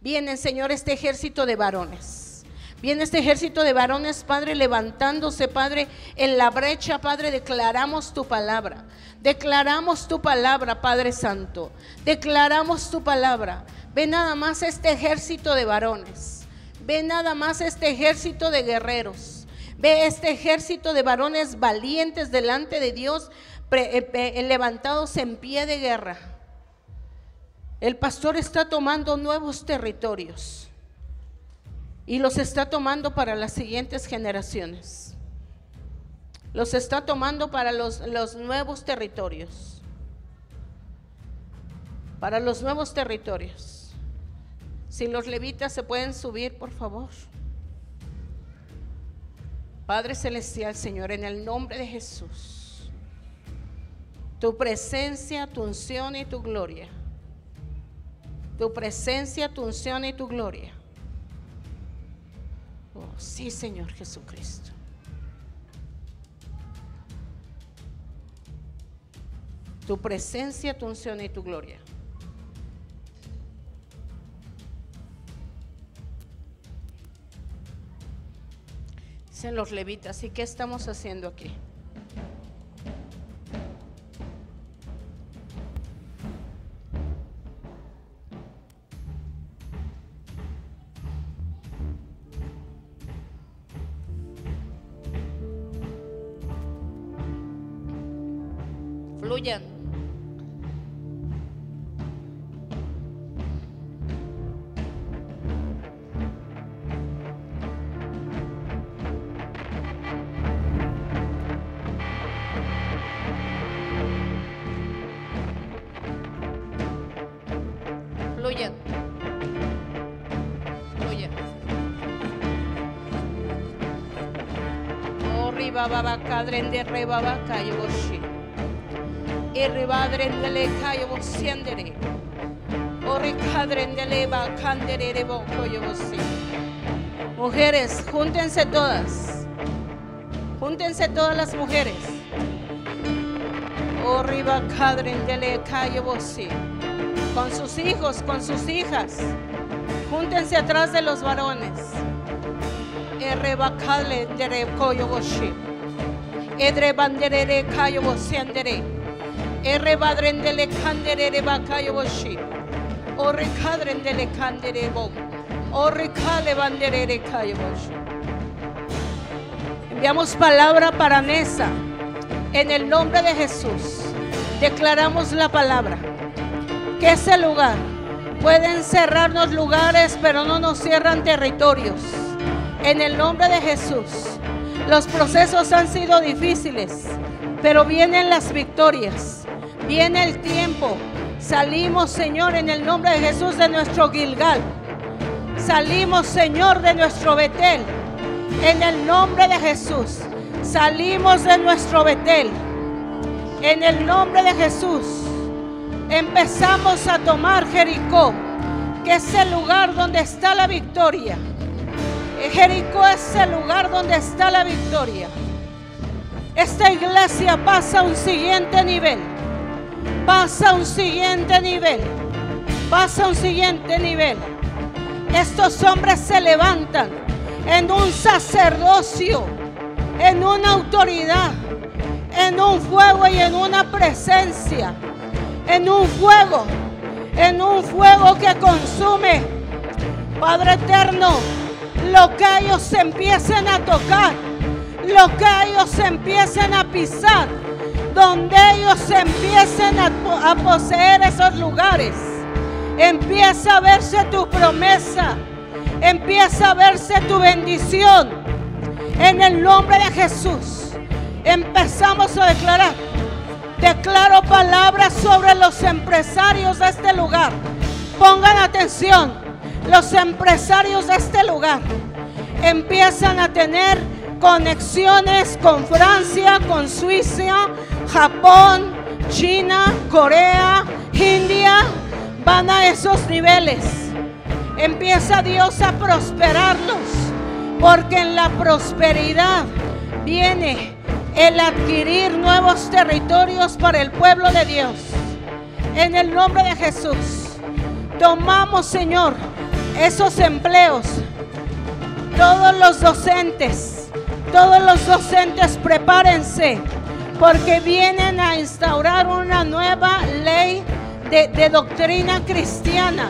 viene Señor este ejército de varones. Viene este ejército de varones, Padre, levantándose, Padre, en la brecha, Padre, declaramos tu palabra. Declaramos tu palabra, Padre Santo. Declaramos tu palabra. Ve nada más este ejército de varones. Ve nada más este ejército de guerreros. Ve este ejército de varones valientes delante de Dios, levantados en pie de guerra. El pastor está tomando nuevos territorios y los está tomando para las siguientes generaciones. Los está tomando para los, los nuevos territorios. Para los nuevos territorios. Si los levitas se pueden subir, por favor. Padre Celestial, Señor, en el nombre de Jesús, tu presencia, tu unción y tu gloria. Tu presencia, tu unción y tu gloria. Oh, sí, Señor Jesucristo. Tu presencia, tu unción y tu gloria. Dicen los levitas, ¿y qué estamos haciendo aquí? Fluyan. baba cadrende re baba kayo boshi. Irri badrende le kayo bosiendere. Ori cadrende le ba candere re boko yo bosi. Mujeres, júntense todas. Júntense todas las mujeres. Ori ba cadrende le kayo bosi. Con sus hijos, con sus hijas. Júntense atrás de los varones. Errebakale dere koyo boshi. Edre banderere kayo bosiendere. Erre badrendele kanderere bakayo boshi. Orre kadrendele kandere bo. Orre kale banderere kayo boshi. Enviamos palabra para Nesa. En el nombre de Jesús. Declaramos la palabra. Que ese lugar pueden cerrarnos lugares, pero no nos cierran territorios. En el nombre de Jesús. Los procesos han sido difíciles, pero vienen las victorias. Viene el tiempo. Salimos, Señor, en el nombre de Jesús de nuestro Gilgal. Salimos, Señor, de nuestro Betel. En el nombre de Jesús. Salimos de nuestro Betel. En el nombre de Jesús. Empezamos a tomar Jericó. que es el lugar donde está la victoria. Jericó es el lugar donde está la victoria. Esta iglesia pasa a un siguiente nivel. Pasa a un siguiente nivel. Pasa a un siguiente nivel. Estos hombres se levantan en un sacerdocio, en una autoridad, en un fuego y en una presencia, en un fuego, en un fuego que consume. Padre eterno, lo que ellos empiecen a tocar, lo que ellos empiecen a pisar, donde ellos empiecen a, a poseer esos lugares Empieza a verse tu promesa. Empieza a verse tu bendición. En el nombre de Jesús. Empezamos a declarar. Declaro palabras sobre los empresarios de este lugar. Pongan atención. Los empresarios de este lugar empiezan a tener conexiones con Francia, con Suiza, Japón, China, Corea, India. Van a esos niveles, empieza Dios a prosperarlos, porque en la prosperidad viene el adquirir nuevos territorios para el pueblo de Dios. En el nombre de Jesús, tomamos, Señor, esos empleos, todos los docentes, todos los docentes prepárense, porque vienen a instaurar una nueva ley de, doctrina cristiana.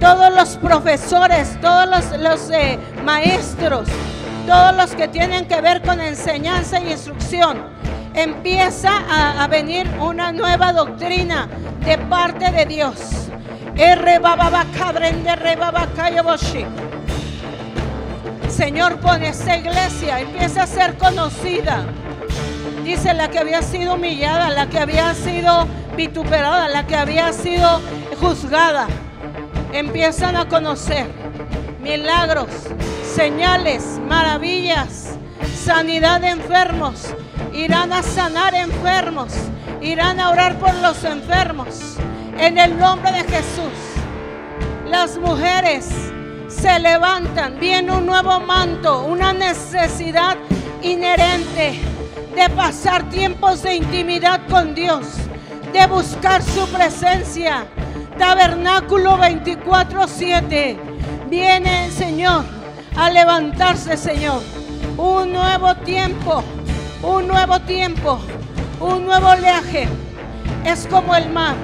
Todos los profesores, todos los, eh, maestros, todos los que tienen que ver con enseñanza y instrucción, empieza a, venir una nueva doctrina de parte de Dios. Señor, pone esta iglesia, empieza a ser conocida. Dice la que había sido humillada, la que había sido vituperada, la que había sido juzgada, empiezan a conocer milagros, señales, maravillas, sanidad de enfermos. Irán a sanar enfermos, irán a orar por los enfermos. En el nombre de Jesús, las mujeres se levantan, viene un nuevo manto, una necesidad inherente de pasar tiempos de intimidad con Dios de buscar su presencia. Tabernáculo 24-7. Viene Señor a levantarse, Señor. Un nuevo tiempo, un nuevo tiempo, un nuevo oleaje. Es como el mar.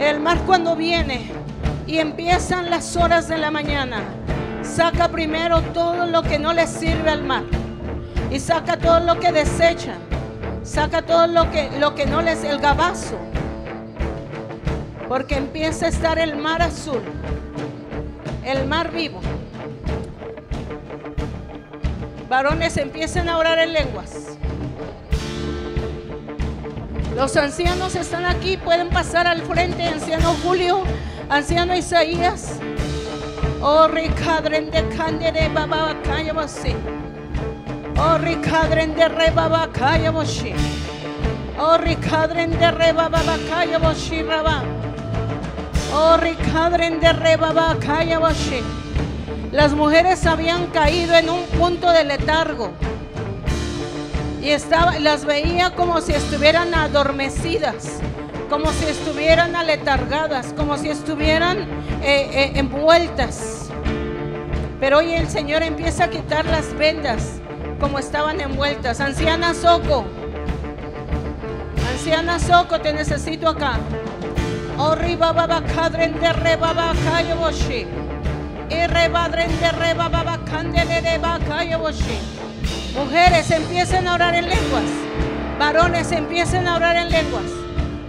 El mar cuando viene y empiezan las horas de la mañana, saca primero todo lo que no le sirve al mar y saca todo lo que desecha Saca todo lo que, lo que no les el gabazo. Porque empieza a estar el mar azul, el mar vivo. Varones empiezan a orar en lenguas. Los ancianos están aquí, pueden pasar al frente, anciano Julio, anciano Isaías. Oh, ricadren de candere baba así. Oh, ricadren de reba kaya boshi. Oh, ricadren de reba kaya boshi raba. Oh, ricadren de reba kaya boshi. Las mujeres habían caído en un punto de letargo. Y las veía como si estuvieran adormecidas, como si estuvieran aletargadas, como si estuvieran eh, eh, envueltas. Pero hoy el Señor empieza a quitar las vendas como estaban envueltas. Anciana Soco, anciana Soco, te necesito acá. Oh, baba kadren de re baba kayoboshi. Rebadren de re baba candele kayoboshi. Mujeres empiecen a orar en lenguas. Varones empiecen a orar en lenguas.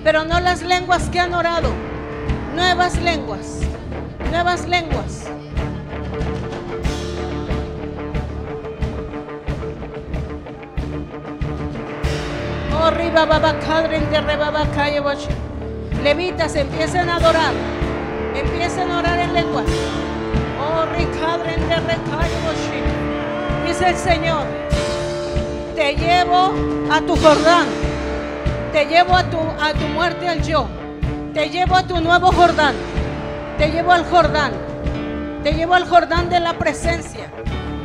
Pero no las lenguas que han orado. Nuevas lenguas. Nuevas lenguas. Levitas empiecen a adorar. Empiecen a orar en lengua. Oh, Dice el Señor, te llevo a tu Jordán. Te llevo a tu, a tu muerte al yo. Te llevo a tu nuevo Jordán. Te llevo al Jordán. Te llevo al Jordán de la presencia.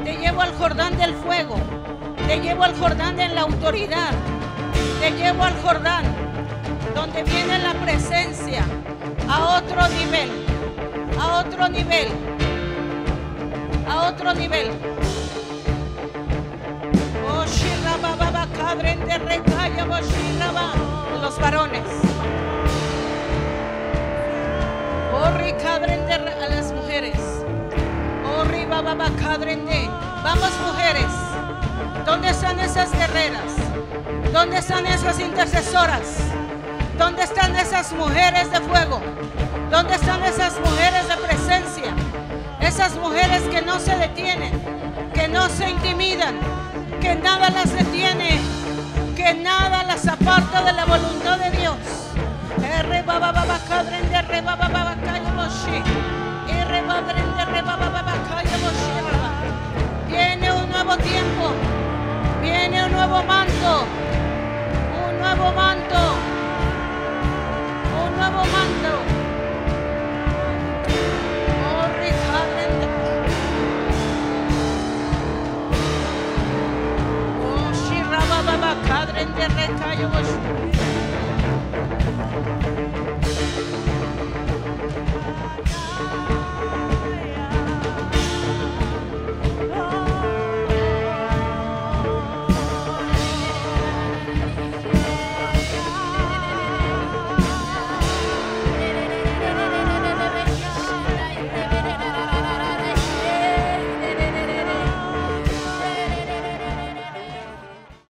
Te llevo al Jordán del fuego. Te llevo al Jordán de la autoridad. Te llevo al Jordán donde viene la presencia a otro nivel. A otro nivel. A otro nivel. Shiraba. Los varones. Oh, a las mujeres. Oh. Vamos, mujeres. ¿Dónde están esas guerreras? ¿Dónde están esas intercesoras? ¿Dónde están esas mujeres de fuego? ¿Dónde están esas mujeres de presencia? Esas mujeres que no se detienen, que no se intimidan, que nada las detiene, que nada las aparta de la voluntad de Dios. Viene un nuevo tiempo. Viene un nuevo manto. Un nuevo manto. Un nuevo manto. kadren a rekayo